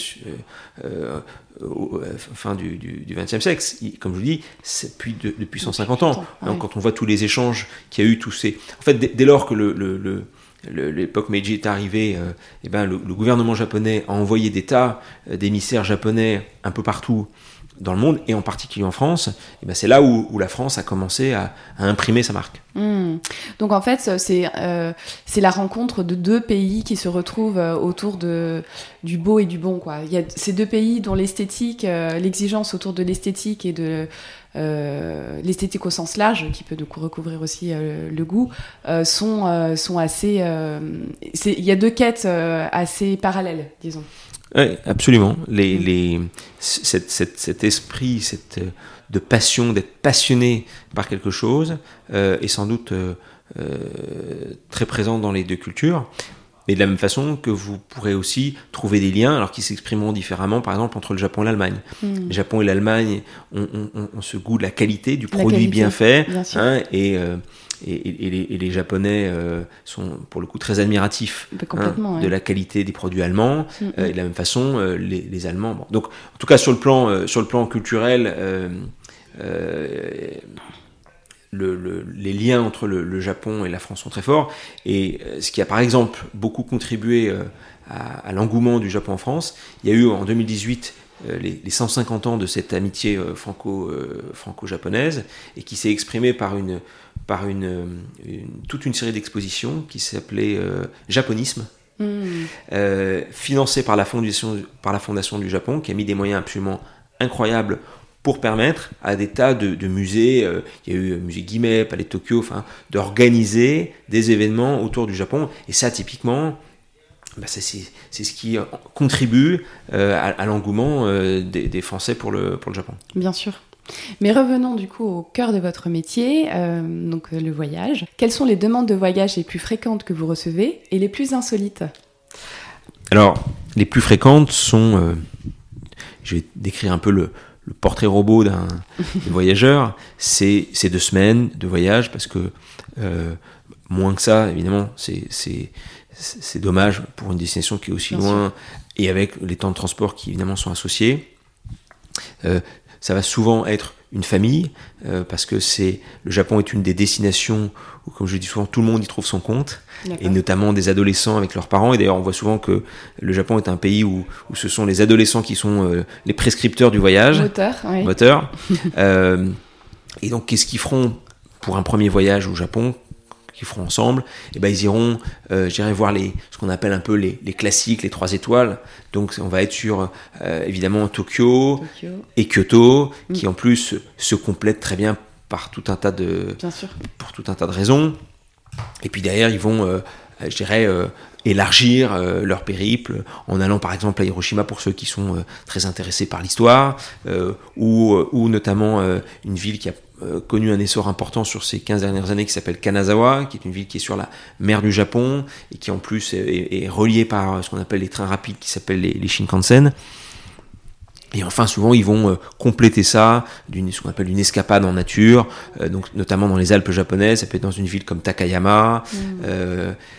euh, au, fin du XXe siècle. Il, comme je vous dis, c'est depuis, de, depuis 150 ans. Donc, quand on voit tous les échanges qu'il y a eu, tous ces... En fait, dès, dès lors que le, le, le l'époque Meiji est arrivée, euh, eh ben, le, le, gouvernement japonais a envoyé des tas d'émissaires japonais un peu partout dans le monde, et en particulier en France, et ben c'est là où, la France a commencé à, imprimer sa marque. Mmh. Donc en fait, c'est euh, la rencontre de deux pays qui se retrouvent euh, autour du beau et du bon. Il y a ces deux pays dont l'esthétique, euh, l'exigence autour de l'esthétique et de l'esthétique au sens large, qui peut recouvrir aussi le goût, sont assez... Il y a deux quêtes assez parallèles, disons. Oui, absolument. Les, les, cette, cette, cet esprit cette, de passion, d'être passionné par quelque chose, euh, est sans doute euh, très présent dans les deux cultures. Mais de la même façon que vous pourrez aussi trouver des liens, alors qui s'exprimeront différemment, par exemple, entre le Japon et l'Allemagne. Mm. Le Japon et l'Allemagne ont, ont, ont, ce goût de la qualité, du produit qualité, bien fait, bien hein, et, euh, et, et, les, et, les, Japonais euh, sont pour le coup très admiratifs hein, ouais. de la qualité des produits allemands. Mm -hmm. euh, et de la même façon, euh, les, les, Allemands. Bon. Donc, en tout cas, sur le plan, sur le plan culturel, le, le, les liens entre le, le, Japon et la France sont très forts. Et ce qui a par exemple beaucoup contribué à, à l'engouement du Japon en France, il y a eu en 2018 les, les, 150 ans de cette amitié franco, franco-japonaise et qui s'est exprimée par, une, par une, une, toute une série d'expositions qui s'appelait euh, Japonisme. mmh. financé par la, fondation, par la Fondation du Japon, qui a mis des moyens absolument incroyables pour permettre à des tas de, musées, il y a eu musée Guimet, Palais de Tokyo, enfin, d'organiser des événements autour du Japon. Et ça, typiquement, bah, c'est ce qui contribue à, l'engouement des, des, Français pour le, pour le Japon. Bien sûr. Mais revenons du coup au cœur de votre métier, euh, donc euh, le voyage. Quelles sont les demandes de voyage les plus fréquentes que vous recevez et les plus insolites? Alors, les plus fréquentes sont, euh, je vais décrire un peu le, portrait robot d'un <laughs> voyageur, c'est deux semaines de voyage parce que moins que ça, évidemment, c'est dommage pour une destination qui est aussi loin et avec les temps de transport qui évidemment sont associés ça va souvent être une famille, euh, parce que c'est le Japon est une des destinations où, comme je dis souvent, tout le monde y trouve son compte, et notamment des adolescents avec leurs parents. Et d'ailleurs, on voit souvent que le Japon est un pays où, où ce sont les adolescents qui sont euh, les prescripteurs du voyage. Moteur, oui. Moteur. euh, et donc, qu'est-ce qu'ils feront pour un premier voyage au Japon? Qu'ils feront ensemble, et eh ben ils iront, euh, j'irai voir les, ce qu'on appelle un peu les, les, classiques, les trois étoiles. Donc on va être sur euh, évidemment Tokyo, et Kyoto, mm. qui en plus se complètent très bien par tout un tas de, pour tout un tas de raisons. Et puis derrière ils vont, euh, je dirais, euh, élargir euh, leur périple en allant par exemple à Hiroshima pour ceux qui sont euh, très intéressés par l'histoire, ou, ou notamment une ville qui a connu un essor important sur ces 15 dernières années qui s'appelle Kanazawa, qui est une ville qui est sur la mer du Japon et qui en plus est, reliée par ce qu'on appelle les trains rapides qui s'appellent les, Shinkansen. Et enfin, souvent, ils vont euh, compléter ça d'une ce qu'on appelle une escapade en nature, euh, donc notamment dans les Alpes japonaises. Ça peut être dans une ville comme Takayama. Mmh.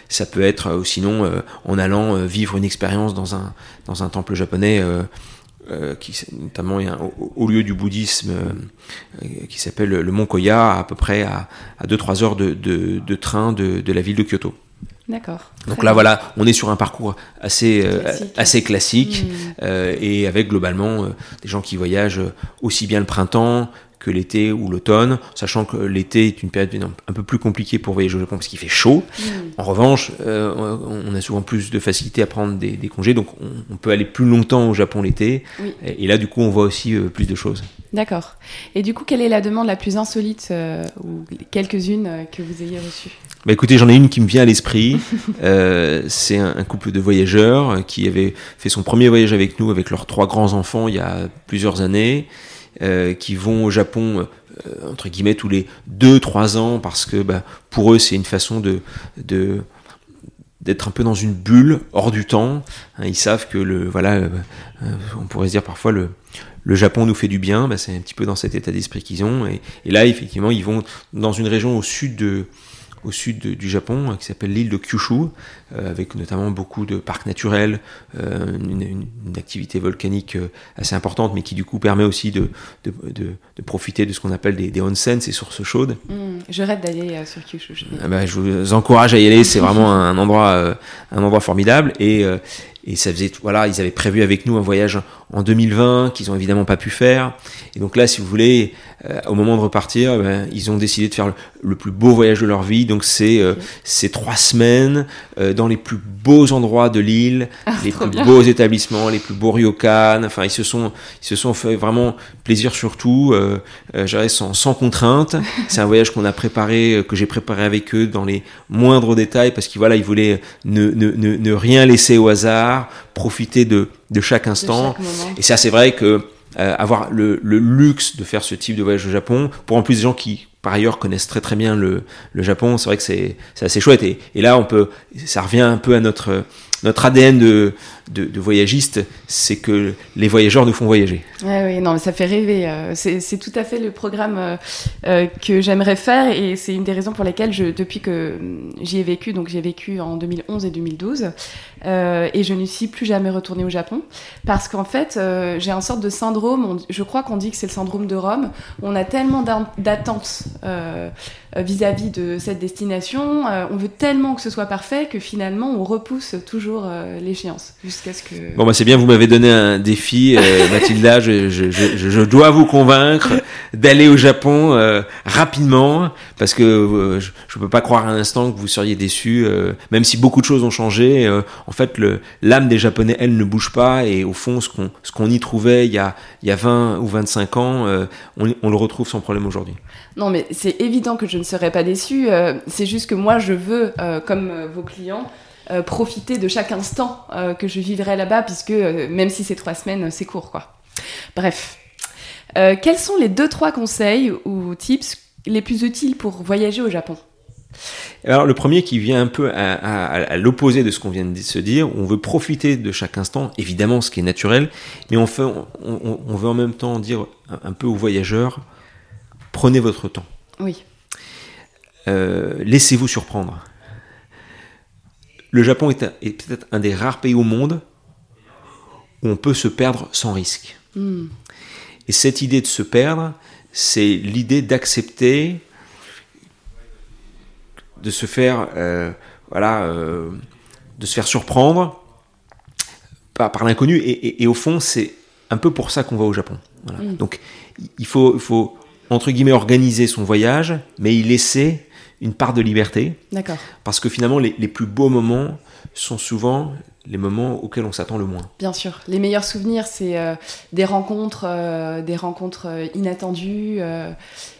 ça peut être sinon en allant vivre une expérience dans un dans un temple japonais euh, qui notamment au, lieu du bouddhisme euh, qui s'appelle le Mont Koya, à peu près à, 2-3 heures de, de, train de, de, la ville de Kyoto. D'accord. Donc là, voilà, on est sur un parcours assez euh, classique, assez classique hmm. et avec globalement des gens qui voyagent aussi bien le printemps que l'été ou l'automne, sachant que l'été est une période un peu plus compliquée pour voyager au Japon parce qu'il fait chaud. Mm. En revanche, euh, on a souvent plus de facilité à prendre des, congés, donc on, peut aller plus longtemps au Japon l'été. Et, là, du coup, on voit aussi euh, plus de choses. D'accord. Et du coup, quelle est la demande la plus insolite euh, ou quelques-unes que vous ayez reçues? Bah écoutez, j'en ai une qui me vient à l'esprit. <laughs> c'est un, un, couple de voyageurs qui avait fait son premier voyage avec nous, avec leurs trois grands enfants, il y a plusieurs années. Euh, qui vont au Japon euh, entre guillemets tous les 2-3 ans parce que bah, pour eux c'est une façon de, d'être un peu dans une bulle hors du temps. Hein, ils savent que le voilà, euh, on pourrait se dire parfois le le Japon nous fait du bien. Bah, c'est un petit peu dans cet état d'esprit qu'ils ont. Et, là effectivement ils vont dans une région au sud de au sud du Japon, hein, qui s'appelle l'île de Kyushu, avec notamment beaucoup de parcs naturels, euh, une, activité volcanique euh, assez importante, mais qui du coup permet aussi de, de, de, profiter de ce qu'on appelle des, des onsen, ces sources chaudes. Mmh, je rêve d'aller sur Kyushu. Je, ah bah, je vous encourage à y aller, c'est vraiment un endroit, un endroit formidable. Et, et ça faisait, voilà, ils avaient prévu avec nous un voyage en 2020 qu'ils ont évidemment pas pu faire. Et donc là, si vous voulez, euh, au moment de repartir, ben, ils ont décidé de faire le, plus beau voyage de leur vie. Donc c'est euh, ces trois semaines euh, dans les plus beaux endroits de l'île, ah, les plus beaux établissements, les plus beaux ryokan. Enfin, ils se sont, ils se sont fait vraiment plaisir surtout, euh, sans, sans contrainte. <laughs> C'est un voyage qu'on a préparé, que j'ai préparé avec eux dans les moindres détails parce qu'ils voilà, ils voulaient ne, ne, ne, ne rien laisser au hasard, profiter de, de chaque instant. et ça, c'est vrai que euh, avoir le, luxe de faire ce type de voyage au Japon, pour en plus des gens qui par ailleurs connaissent très très bien le, le Japon, c'est vrai que c'est assez chouette. Et, et, là, on peut, ça revient un peu à notre notre ADN de, de, voyagiste, c'est que les voyageurs nous font voyager. oui, non, ça fait rêver. Euh, c'est tout à fait le programme euh, euh, que j'aimerais faire et c'est une des raisons pour lesquelles, je, depuis que j'y ai vécu, donc j'ai vécu en 2011 et 2012, et je ne suis plus jamais retournée au Japon parce qu'en fait, j'ai un sorte de syndrome, je crois qu'on dit que c'est le syndrome de Rome, on a tellement d'attentes vis-à-vis de cette destination, on veut tellement que ce soit parfait que finalement on repousse toujours l'échéance jusqu'à ce que. Bon, bah c'est bien, vous m'avez donné un défi, <laughs> Mathilda. Je, je, je, je, dois vous convaincre d'aller au Japon rapidement parce que je, je peux pas croire un instant que vous seriez déçu, même si beaucoup de choses ont changé. en fait, l'âme des Japonais, elle, ne bouge pas et au fond, ce qu'on qu'on y trouvait il y a il y a 20 ou 25 ans, on, on le retrouve sans problème aujourd'hui. Non, mais c'est évident que je ne serais pas déçue. Euh, c'est juste que moi, je veux, euh, comme euh, vos clients, profiter de chaque instant que je vivrai là-bas, puisque même si c'est trois semaines, c'est court, quoi. Bref. quels sont les deux, trois conseils ou tips les plus utiles pour voyager au Japon? Alors le premier qui vient un peu à, l'opposé de ce qu'on vient de se dire, on veut profiter de chaque instant, évidemment ce qui est naturel, mais on, fait, on, veut en même temps dire un peu aux voyageurs, Prenez votre temps. Oui. Euh, laissez-vous surprendre. Le Japon est, peut-être un des rares pays au monde où on peut se perdre sans risque. Hmm. Et cette idée de se perdre, c'est l'idée d'accepter de se faire, euh, voilà, euh, de se faire surprendre par, par l'inconnu. Et, au fond, c'est un peu pour ça qu'on va au Japon. Hmm. Donc, il faut, il faut entre guillemets, organiser son voyage, mais y laisser une part de liberté. D'accord. Parce que finalement, les, plus beaux moments sont souvent les moments auxquels on s'attend le moins. Bien sûr. Les meilleurs souvenirs, c'est euh, des rencontres, euh, des rencontres euh, inattendues.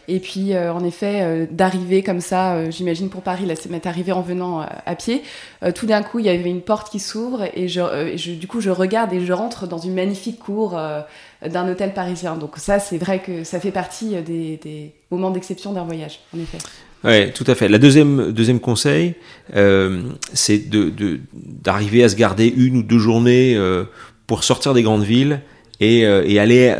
et puis, en effet, d'arriver comme ça, j'imagine pour Paris, là, c'est m'est arrivé en venant à pied. tout d'un coup, il y avait une porte qui s'ouvre et je, du coup, je regarde et je rentre dans une magnifique cour d'un hôtel parisien. Donc ça, c'est vrai que ça fait partie des, moments d'exception d'un voyage, en effet. Oui, tout à fait. La deuxième, deuxième conseil, euh, c'est d'arriver à se garder une ou deux journées euh, pour sortir des grandes villes et, euh, et aller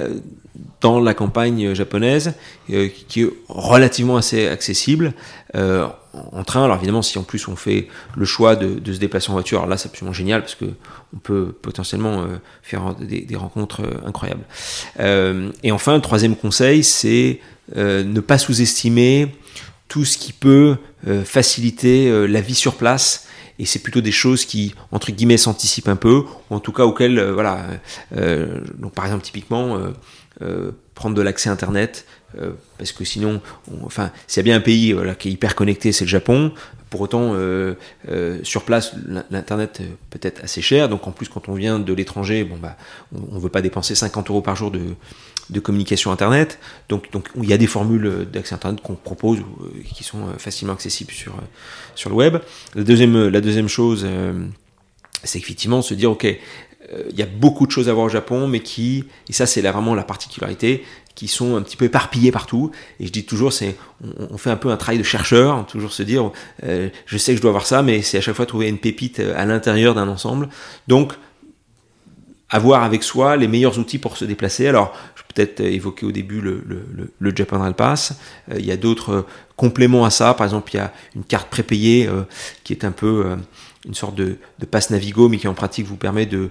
dans la campagne japonaise, qui est relativement assez accessible en train. Alors évidemment, si en plus on fait le choix de, se déplacer en voiture, alors là c'est absolument génial parce que on peut potentiellement faire des, rencontres euh, incroyables. Euh, et enfin, troisième conseil, c'est ne pas sous-estimer tout ce qui peut faciliter la vie sur place. Et c'est plutôt des choses qui, entre guillemets, s'anticipent un peu, ou en tout cas auxquelles, voilà, donc par exemple typiquement, prendre de l'accès Internet, euh, parce que sinon, enfin, s'il y a bien un pays qui est hyper connecté, c'est le Japon. Pour autant, euh, euh, sur place, l'internet peut être assez cher. Donc en plus, quand on vient de l'étranger, bon bah, on, ne veut pas dépenser 50 euros par jour de, de communication internet. Donc, donc il y a des formules d'accès internet qu'on propose qui sont facilement accessibles sur sur le web. La deuxième, la deuxième chose, c'est effectivement se dire ok, il y a beaucoup de choses à voir au Japon, mais qui, et ça c'est vraiment la particularité, qui sont un petit peu éparpillés partout. Et je dis toujours, c'est, on, fait un peu un travail de chercheur, toujours se dire, euh, je sais que je dois avoir ça, mais c'est à chaque fois trouver une pépite euh, à l'intérieur d'un ensemble. Donc, avoir avec soi les meilleurs outils pour se déplacer. Alors, je peut-être évoquer au début le, le, le, Japan Rail Pass. Euh, il y a d'autres compléments à ça. Par exemple, il y a une carte prépayée qui est un peu une sorte de, de passe Navigo, mais qui en pratique vous permet de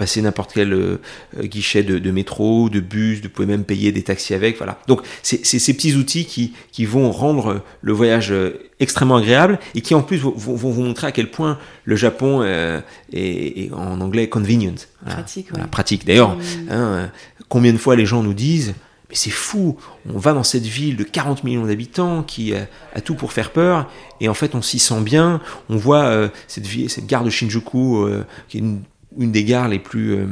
passer n'importe quel euh, guichet de, métro, de bus, vous pouvez même payer des taxis avec, voilà. Donc c'est ces petits outils qui, qui vont rendre le voyage euh, extrêmement agréable et qui en plus vont, vous montrer à quel point le Japon euh, est, en anglais convenient. Pratique, pratique. D'ailleurs, mmh. hein, combien de fois les gens nous disent mais c'est fou, on va dans cette ville de 40 millions d'habitants qui a, tout pour faire peur, et en fait on s'y sent bien, on voit cette, cette gare de Shinjuku, qui est une une des gares les plus euh,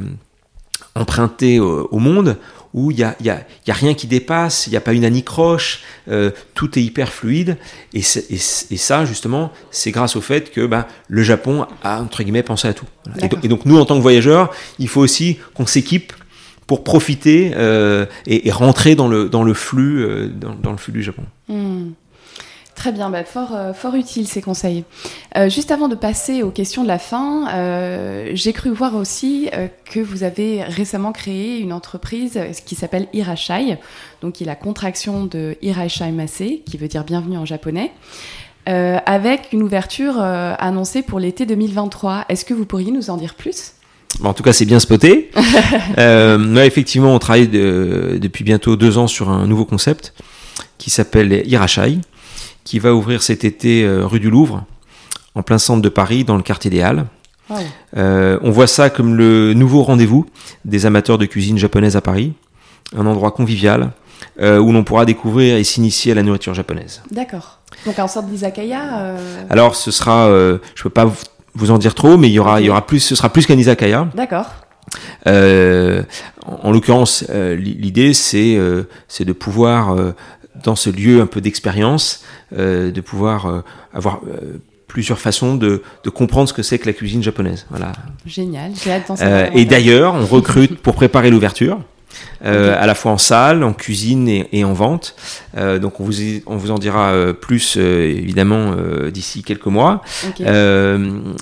empruntées au, monde, où il n'y a, y a, y a, rien qui dépasse, il n'y a pas une anicroche, euh, tout est hyper fluide. Et, et, ça, justement, c'est grâce au fait que bah, le Japon a, entre guillemets, pensé à tout. Et, donc, nous, en tant que voyageurs, il faut aussi qu'on s'équipe pour profiter euh, et, rentrer dans le, dans le, flux, dans, le flux du Japon. Hmm. Très bien, bah, fort, euh, fort utile ces conseils. Euh, juste avant de passer aux questions de la fin, euh, j'ai cru voir aussi que vous avez récemment créé une entreprise qui s'appelle Irashai, donc qui est la contraction de Irashai Mase, qui veut dire bienvenue en japonais. avec une ouverture annoncée pour l'été 2023. Est-ce que vous pourriez nous en dire plus? En tout cas, c'est bien spoté. <laughs> effectivement, on travaille depuis bientôt deux ans sur un nouveau concept qui s'appelle Irashai qui va ouvrir cet été euh, rue du Louvre, en plein centre de Paris, dans le quartier des Halles. on voit ça comme le nouveau rendez-vous des amateurs de cuisine japonaise à Paris, un endroit convivial où l'on pourra découvrir et s'initier à la nourriture japonaise. D'accord. Donc en sorte d'izakaya. Alors ce sera, je peux pas vous en dire trop, mais il y aura, il y aura plus, ce sera plus qu'un izakaya. D'accord. Euh, en, l'occurrence, euh, l'idée c'est euh, c'est de pouvoir dans ce lieu un peu d'expérience, de pouvoir avoir plusieurs façons de, de, comprendre ce que c'est que la cuisine japonaise. Voilà. Génial, j'ai hâte Et d'ailleurs, on recrute pour préparer l'ouverture. <laughs> Euh, à la fois en salle, en cuisine et, en vente. Euh, donc on vous, on vous en dira euh, plus évidemment d'ici quelques mois. et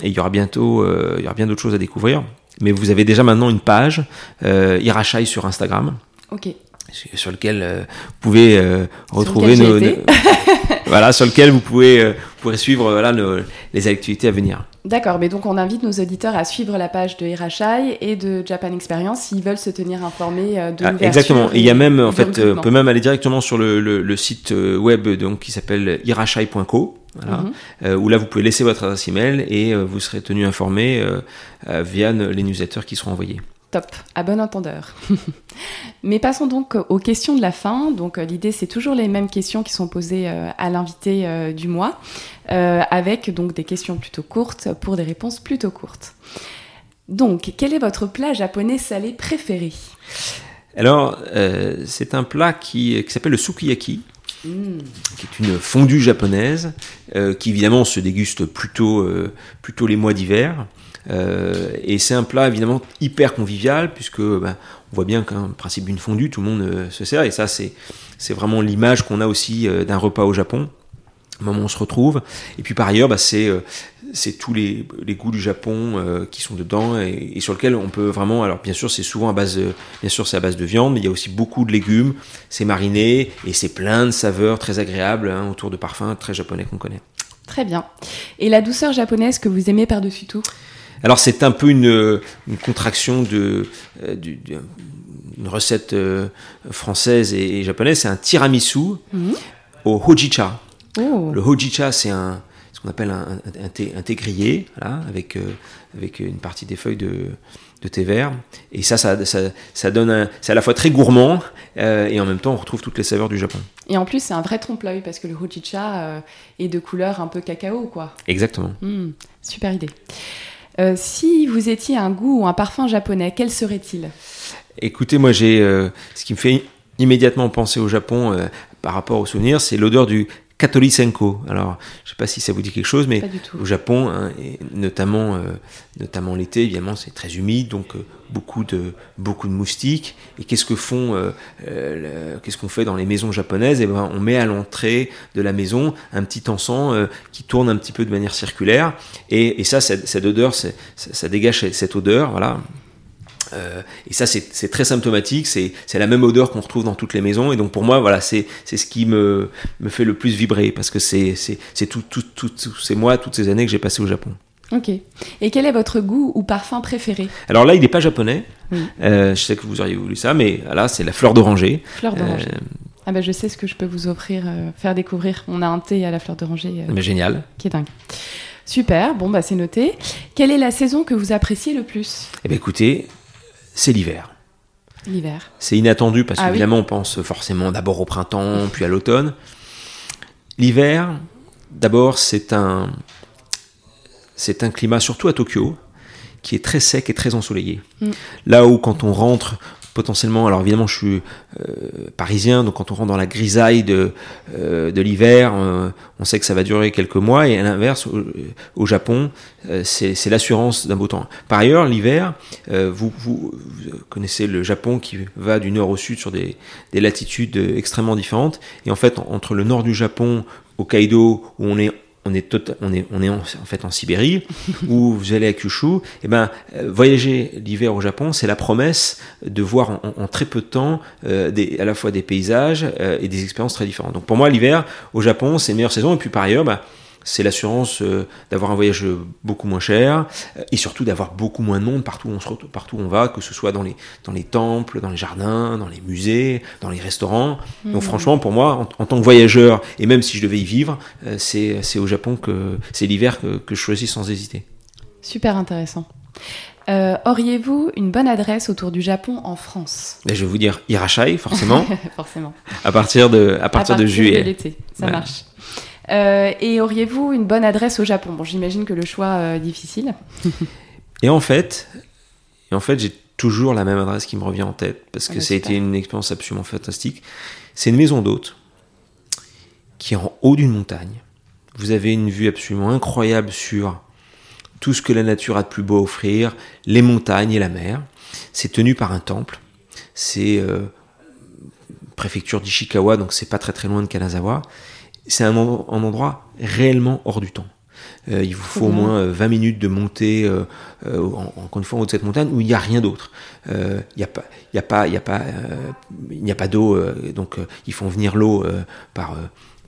il y aura bientôt, il y aura bien d'autres choses à découvrir. Mais vous avez déjà maintenant une page Irachai sur Instagram. Ok sur lequel vous pouvez retrouver nos, <laughs> voilà sur lequel vous pouvez vous pourrez suivre voilà les activités à venir. D'accord, mais donc on invite nos auditeurs à suivre la page de Hirachai et de Japan Experience s'ils veulent se tenir informés euh, de ah, Exactement. Et il y a même, en fait, euh, on peut même aller directement sur le, le, site euh, web donc, qui s'appelle hirachai.co. Voilà, mhm. où là vous pouvez laisser votre adresse email et vous serez tenu informé via les newsletters qui seront envoyés. Top, à bon entendeur. <laughs> Mais passons donc aux questions de la fin. Donc l'idée c'est toujours les mêmes questions qui sont posées à l'invité du mois. Euh, avec donc des questions plutôt courtes pour des réponses plutôt courtes. Donc, quel est votre plat japonais salé préféré? Alors, euh, c'est un plat qui, s'appelle le sukiyaki. Hmm. qui est une fondue japonaise, euh, qui évidemment se déguste plutôt, plutôt les mois d'hiver. Et c'est un plat évidemment hyper convivial, puisque ben, on voit bien qu'un principe d'une fondue, tout le monde se sert, et ça c'est, vraiment l'image qu'on a aussi d'un repas au Japon moment où on se retrouve. Et puis par ailleurs, bah, c'est euh, tous les, les, goûts du Japon euh, qui sont dedans et, sur lequel on peut vraiment. Alors bien sûr, c'est souvent à base, de, bien sûr, c'est à base de viande, mais il y a aussi beaucoup de légumes. C'est mariné et c'est plein de saveurs très agréables hein, autour de parfums très japonais qu'on connaît. Très bien. Et la douceur japonaise que vous aimez par-dessus tout? Alors c'est un peu une, une contraction de, euh, une recette française et, japonaise. C'est un tiramisu mmh. au hojicha. Oh. Le hojicha, c'est un, ce qu'on appelle un, un, thé, grillé, avec, euh, avec une partie des feuilles de, de thé vert. Et ça, ça, ça, donne c'est à la fois très gourmand euh, et en même temps, on retrouve toutes les saveurs du Japon. Et en plus, c'est un vrai trompe-l'œil parce que le hojicha euh, est de couleur un peu cacao, quoi. Exactement. Hmm, super idée. Si vous étiez un goût ou un parfum japonais, quel serait-il? Écoutez, moi, j'ai ce qui me fait immédiatement penser au Japon par rapport au souvenir, c'est l'odeur du Senko. Alors, je ne sais pas si ça vous dit quelque chose, mais au Japon, hein, et notamment, euh, notamment l'été, évidemment, c'est très humide, donc euh, beaucoup de beaucoup de moustiques. Et qu'est-ce que font, euh, qu'est-ce qu'on fait dans les maisons japonaises? Eh ben, on met à l'entrée de la maison un petit encens qui tourne un petit peu de manière circulaire. Et, ça, cette, cette odeur, ça, ça dégage cette odeur, voilà, euh, et ça, c'est très symptomatique. C'est la même odeur qu'on retrouve dans toutes les maisons. Et donc, pour moi, voilà, c'est ce qui me, me fait le plus vibrer parce que c'est tout, tout, tout, tous ces mois, toutes ces années que j'ai passé au Japon. Ok. Et quel est votre goût ou parfum préféré? Alors là, il n'est pas japonais. Euh, je sais que vous auriez voulu ça, mais là, c'est la fleur d'oranger. Fleur d'oranger. Euh, ah ben, je sais ce que je peux vous offrir, faire découvrir. On a un thé à la fleur d'oranger. mais génial. Qui est dingue. Super, bon bah c'est noté. Quelle est la saison que vous appréciez le plus? Eh bien écoutez, c'est l'hiver. L'hiver. C'est inattendu parce ah qu'évidemment, on pense forcément d'abord au printemps, puis à l'automne. L'hiver, d'abord, c'est un, c'est un climat, surtout à Tokyo, qui est très sec et très ensoleillé. Mm. Là où, quand on rentre potentiellement, alors évidemment je suis euh, parisien, donc quand on rentre dans la grisaille de, euh, l'hiver, euh, on sait que ça va durer quelques mois, et à l'inverse, au, Japon, c'est l'assurance d'un beau temps. Par ailleurs, l'hiver, vous, connaissez le Japon qui va du nord au sud sur des, des latitudes extrêmement différentes, et en fait, entre le nord du Japon, au Kaido, où on est on est, est en, fait en Sibérie, <laughs> ou vous allez à Kyushu, et eh ben, euh, voyager l'hiver au Japon, c'est la promesse de voir en, très peu de temps euh, à la fois des paysages euh, et des expériences très différentes. Donc pour moi, l'hiver au Japon, c'est une meilleure saison, et puis par ailleurs, bah, c'est l'assurance euh, d'avoir un voyage beaucoup moins cher euh, et surtout d'avoir beaucoup moins de monde partout où on, se, partout où on va, que ce soit dans les, dans les temples, dans les jardins, dans les musées, dans les restaurants. Donc mmh. franchement, pour moi, en, tant que voyageur, et même si je devais y vivre, euh, c'est au Japon que c'est l'hiver que, que je choisis sans hésiter. Super intéressant. Euh, auriez-vous une bonne adresse autour du Japon en France? Ben, Je vais vous dire Irachai, forcément. <laughs> forcément. À partir de, à partir, de juillet. De l'été, ça marche. Euh, et auriez-vous une bonne adresse au Japon? Bon, j'imagine que le choix est difficile. <laughs> et en fait, et en fait, j'ai toujours la même adresse qui me revient en tête parce que ah, ça a été une expérience absolument fantastique. C'est une maison d'hôte qui est en haut d'une montagne. Vous avez une vue absolument incroyable sur tout ce que la nature a de plus beau à offrir, les montagnes et la mer. C'est tenu par un temple. C'est euh, préfecture d'Ishikawa, donc c'est pas très très loin de Kanazawa. C'est un, endroit réellement hors du temps. Euh, il vous faut au moins 20 euh, minutes de montée, encore une fois, en haut de cette montagne où il n'y a rien d'autre. Il n'y a pas, il a pas, il a pas, il n'y a pas d'eau, donc ils font venir l'eau par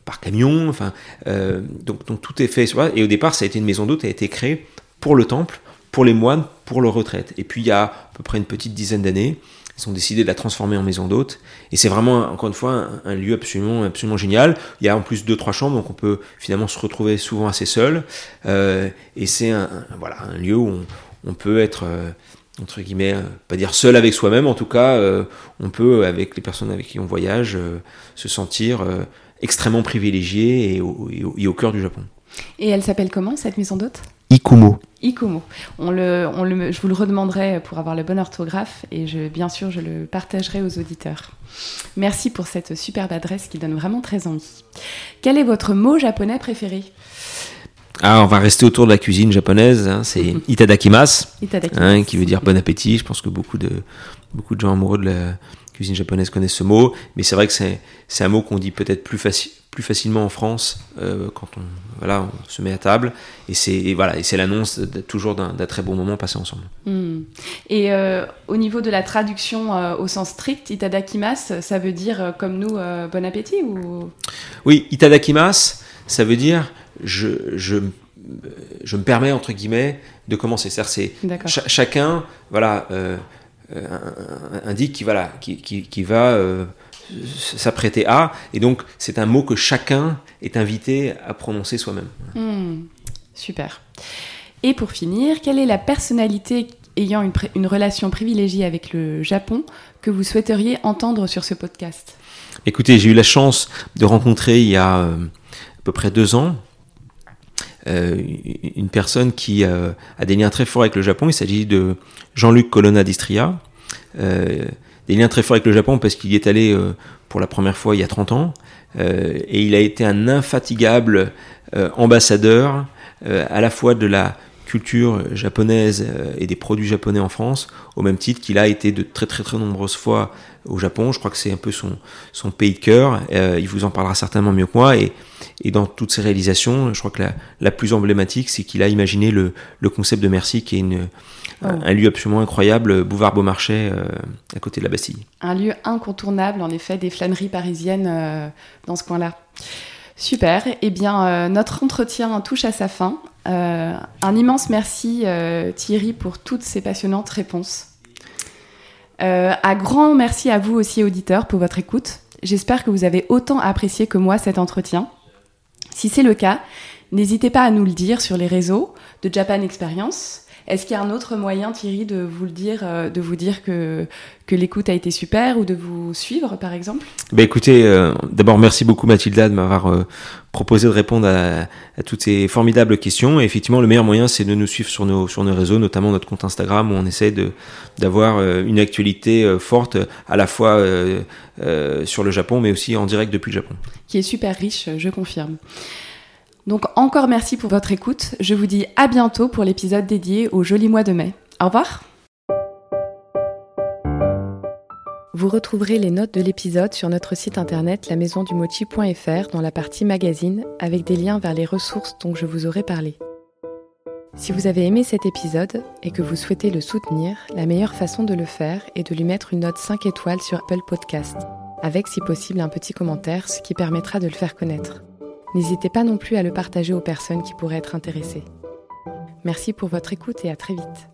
par camion. Enfin, donc, donc tout est fait. Et au départ, ça a été une maison d'hôte, a été créée pour le temple, pour les moines, pour leur retraite. Et puis il y a à peu près une petite dizaine d'années, ils ont décidé de la transformer en maison d'hôte. Et c'est vraiment, encore une fois, un, lieu absolument, absolument génial. Il y a en plus deux, trois chambres, donc on peut finalement se retrouver souvent assez seul. Euh, et c'est un, voilà, un lieu où on, peut être, euh, entre guillemets, euh, pas dire seul avec soi-même, en tout cas, on peut, avec les personnes avec qui on voyage, se sentir extrêmement privilégié et au, et au cœur du Japon. Et elle s'appelle comment, cette maison d'hôte? Ikumo. Ikumo. On le, on le, je vous le redemanderai pour avoir le bon orthographe et je, bien sûr, je le partagerai aux auditeurs. Merci pour cette superbe adresse qui donne vraiment très envie. Quel est votre mot japonais préféré? Ah, on va rester autour de la cuisine japonaise. Hein. c'est <laughs> itadakimasu, hein, qui veut dire bon appétit. Je pense que beaucoup de, beaucoup de gens amoureux de la cuisine japonaise connaissent ce mot, mais c'est vrai que c'est un mot qu'on dit peut-être plus, plus facilement en France euh, quand on, voilà, on se met à table. Et c'est voilà, et c'est l'annonce toujours d'un très bon moment passé ensemble. Hmm. Et euh, au niveau de la traduction euh, au sens strict, itadakimasu, ça veut dire comme nous bon appétit ou? Oui, itadakimasu, ça veut dire je, je, je me permets entre guillemets de commencer. C'est chacun voilà indique qui voilà qui, qui, qui va s'apprêter à, et donc c'est un mot que chacun est invité à prononcer soi-même. Hmm, super. Et pour finir, quelle est la personnalité ayant une, une, relation privilégiée avec le Japon que vous souhaiteriez entendre sur ce podcast? Écoutez, j'ai eu la chance de rencontrer il y a euh, à peu près deux ans euh, une personne qui euh, a des liens très forts avec le Japon. Il s'agit de Jean-Luc Colonna d'Istria des liens très forts avec le Japon parce qu'il y est allé euh, pour la première fois il y a 30 ans. Euh, et il a été un infatigable euh, ambassadeur à la fois de la culture japonaise et des produits japonais en France, au même titre qu'il a été de très très très nombreuses fois au Japon. Je crois que c'est un peu son, pays de cœur. il vous en parlera certainement mieux que moi. Et dans toutes ses réalisations, je crois que la, la plus emblématique, c'est qu'il a imaginé le, le, concept de Merci, qui est une, un lieu absolument incroyable, Bouvard Beaumarchais, euh, à côté de la Bastille. Un lieu incontournable, en effet, des flâneries parisiennes euh, dans ce coin-là. Super. Eh bien, euh, notre entretien touche à sa fin. un immense merci, Thierry, pour toutes ces passionnantes réponses. un grand merci à vous aussi, auditeurs, pour votre écoute. J'espère que vous avez autant apprécié que moi cet entretien. Si c'est le cas, n'hésitez pas à nous le dire sur les réseaux de Japan Experience est-ce qu'il y a un autre moyen, Thierry, de vous le dire, euh, de vous dire que, que l'écoute a été super ou de vous suivre, par exemple? Bah Écoutez, euh, d'abord, merci beaucoup, Mathilda, de m'avoir euh, proposé de répondre à, toutes ces formidables questions. Et effectivement, le meilleur moyen, c'est de nous suivre sur nos, sur nos réseaux, notamment notre compte Instagram, où on essaie d'avoir une actualité forte, à la fois sur le Japon, mais aussi en direct depuis le Japon. Qui est super riche, je confirme. Donc encore merci pour votre écoute. Je vous dis à bientôt pour l'épisode dédié au joli mois de mai. Au revoir. Vous retrouverez les notes de l'épisode sur notre site internet lamaisondumochi.fr dans la partie magazine avec des liens vers les ressources dont je vous aurai parlé. Si vous avez aimé cet épisode et que vous souhaitez le soutenir, la meilleure façon de le faire est de lui mettre une note 5 étoiles sur Apple Podcast, avec si possible un petit commentaire, ce qui permettra de le faire connaître. N'hésitez pas non plus à le partager aux personnes qui pourraient être intéressées. Merci pour votre écoute et à très vite.